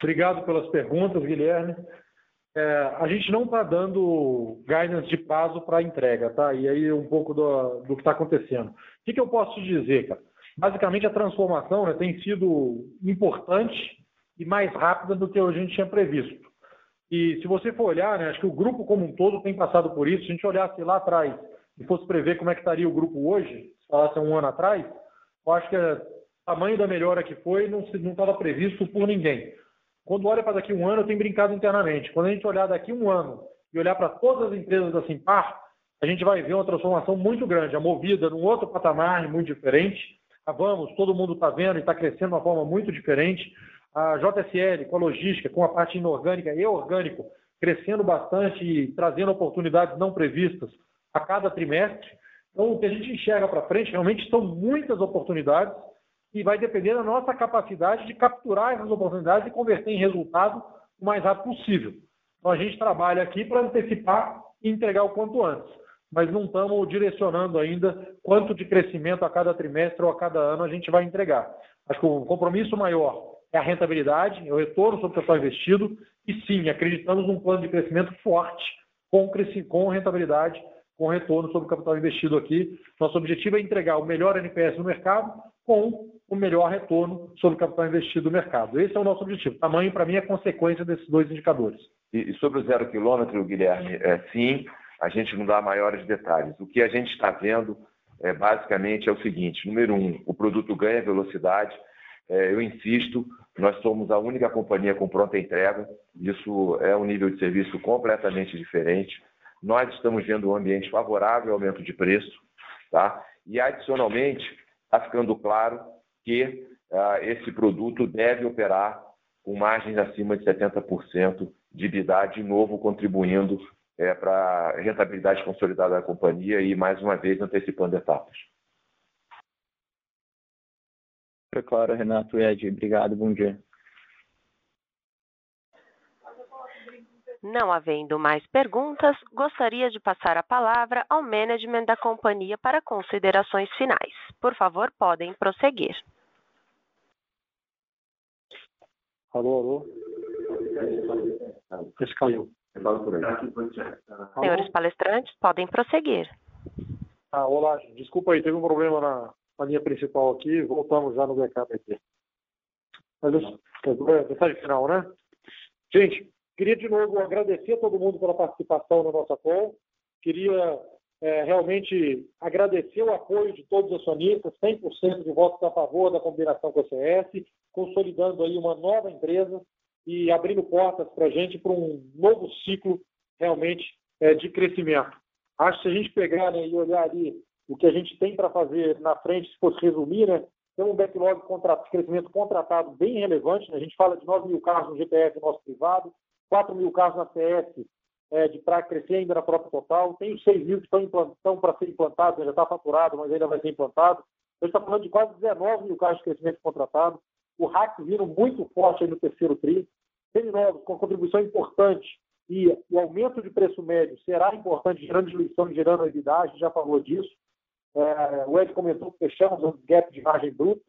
Obrigado pelas perguntas, Guilherme. É, a gente não está dando guidance de prazo para entrega, tá? E aí um pouco do, do que está acontecendo. O que, que, eu posso te dizer, cara? Basicamente, a transformação né, tem sido importante e mais rápida do que a gente tinha previsto. E se você for olhar, né, acho que o grupo como um todo tem passado por isso. Se a gente olhasse lá atrás e fosse prever como é que estaria o grupo hoje, se falasse um ano atrás, eu acho que o tamanho da melhora que foi não estava previsto por ninguém. Quando olha para daqui um ano, eu tenho brincado internamente. Quando a gente olhar daqui um ano e olhar para todas as empresas da Simpar, a gente vai ver uma transformação muito grande. A Movida num outro patamar muito diferente. A Vamos, todo mundo está vendo e está crescendo de uma forma muito diferente a JSL com a logística, com a parte inorgânica e orgânico, crescendo bastante e trazendo oportunidades não previstas a cada trimestre. Então, o que a gente enxerga para frente realmente são muitas oportunidades e vai depender da nossa capacidade de capturar essas oportunidades e converter em resultado o mais rápido possível. Então, a gente trabalha aqui para antecipar e entregar o quanto antes, mas não estamos direcionando ainda quanto de crescimento a cada trimestre ou a cada ano a gente vai entregar. Acho que o compromisso maior é a rentabilidade, é o retorno sobre o capital investido, e sim, acreditamos num plano de crescimento forte, com, com rentabilidade, com retorno sobre o capital investido aqui. Nosso objetivo é entregar o melhor NPS no mercado com o melhor retorno sobre o capital investido no mercado. Esse é o nosso objetivo. Tamanho, para mim, é consequência desses dois indicadores. E, sobre o zero quilômetro, Guilherme, é, sim, a gente não dá maiores detalhes. O que a gente está vendo, é, basicamente, é o seguinte: número um, o produto ganha velocidade, eu insisto, nós somos a única companhia com pronta entrega, isso é um nível de serviço completamente diferente. Nós estamos vendo um ambiente favorável ao aumento de preço, tá? E adicionalmente, está ficando claro que uh, esse produto deve operar com margens acima de 70% de EBITDA, de novo contribuindo é, para a rentabilidade consolidada da companhia e, mais uma vez, antecipando etapas. Foi claro, Renato e Ed. Obrigado, bom dia. Não havendo mais perguntas, gostaria de passar a palavra ao management da companhia para considerações finais. Por favor, podem prosseguir. Alô, alô. Esse caiu. Senhores palestrantes, podem prosseguir. Ah, olá, desculpa aí, teve um problema na, na linha principal aqui, voltamos já no backup aqui. Mas, é mensagem final, né? Gente, queria de novo agradecer a todo mundo pela participação na nossa call. Queria é, realmente agradecer o apoio de todos os acionistas, 100% de votos a favor da combinação com a CS, consolidando aí uma nova empresa e abrindo portas para a gente para um novo ciclo realmente é, de crescimento. Acho que se a gente pegar né, e olhar ali o que a gente tem para fazer na frente, se fosse resumir, né, um backlog de crescimento contratado bem relevante. Né? A gente fala de 9 mil carros no GPF nosso privado, 4 mil carros na CS é, de para crescer ainda na própria total, tem os 6 mil que estão, para ser implantados, né? já está faturado, mas ainda vai ser implantado. A gente está falando de quase 19 mil carros de crescimento contratado. O RAC vindo muito forte no terceiro tri seminovos com contribuição importante e o aumento de preço médio será importante, gerando diluição gerando EBITDA, a gente já falou disso. É, o Ed comentou que fechamos um gap de margem bruta.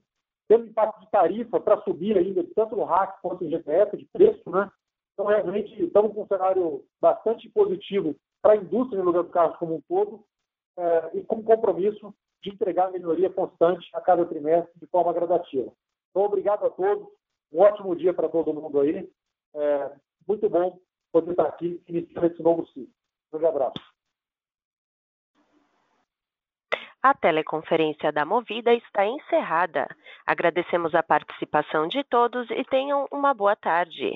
Temos impacto de tarifa para subir ainda, tanto no RAC quanto no GPF, de preço, né? Então, realmente, estamos com um cenário bastante positivo para a indústria no lugar do carro como um todo é, e com compromisso de entregar melhoria constante a cada trimestre de forma gradativa. Então, obrigado a todos. Um ótimo dia para todo mundo aí. É muito bom poder estar aqui iniciando esse novo ciclo. Um grande abraço. A teleconferência da Movida está encerrada. Agradecemos a participação de todos e tenham uma boa tarde.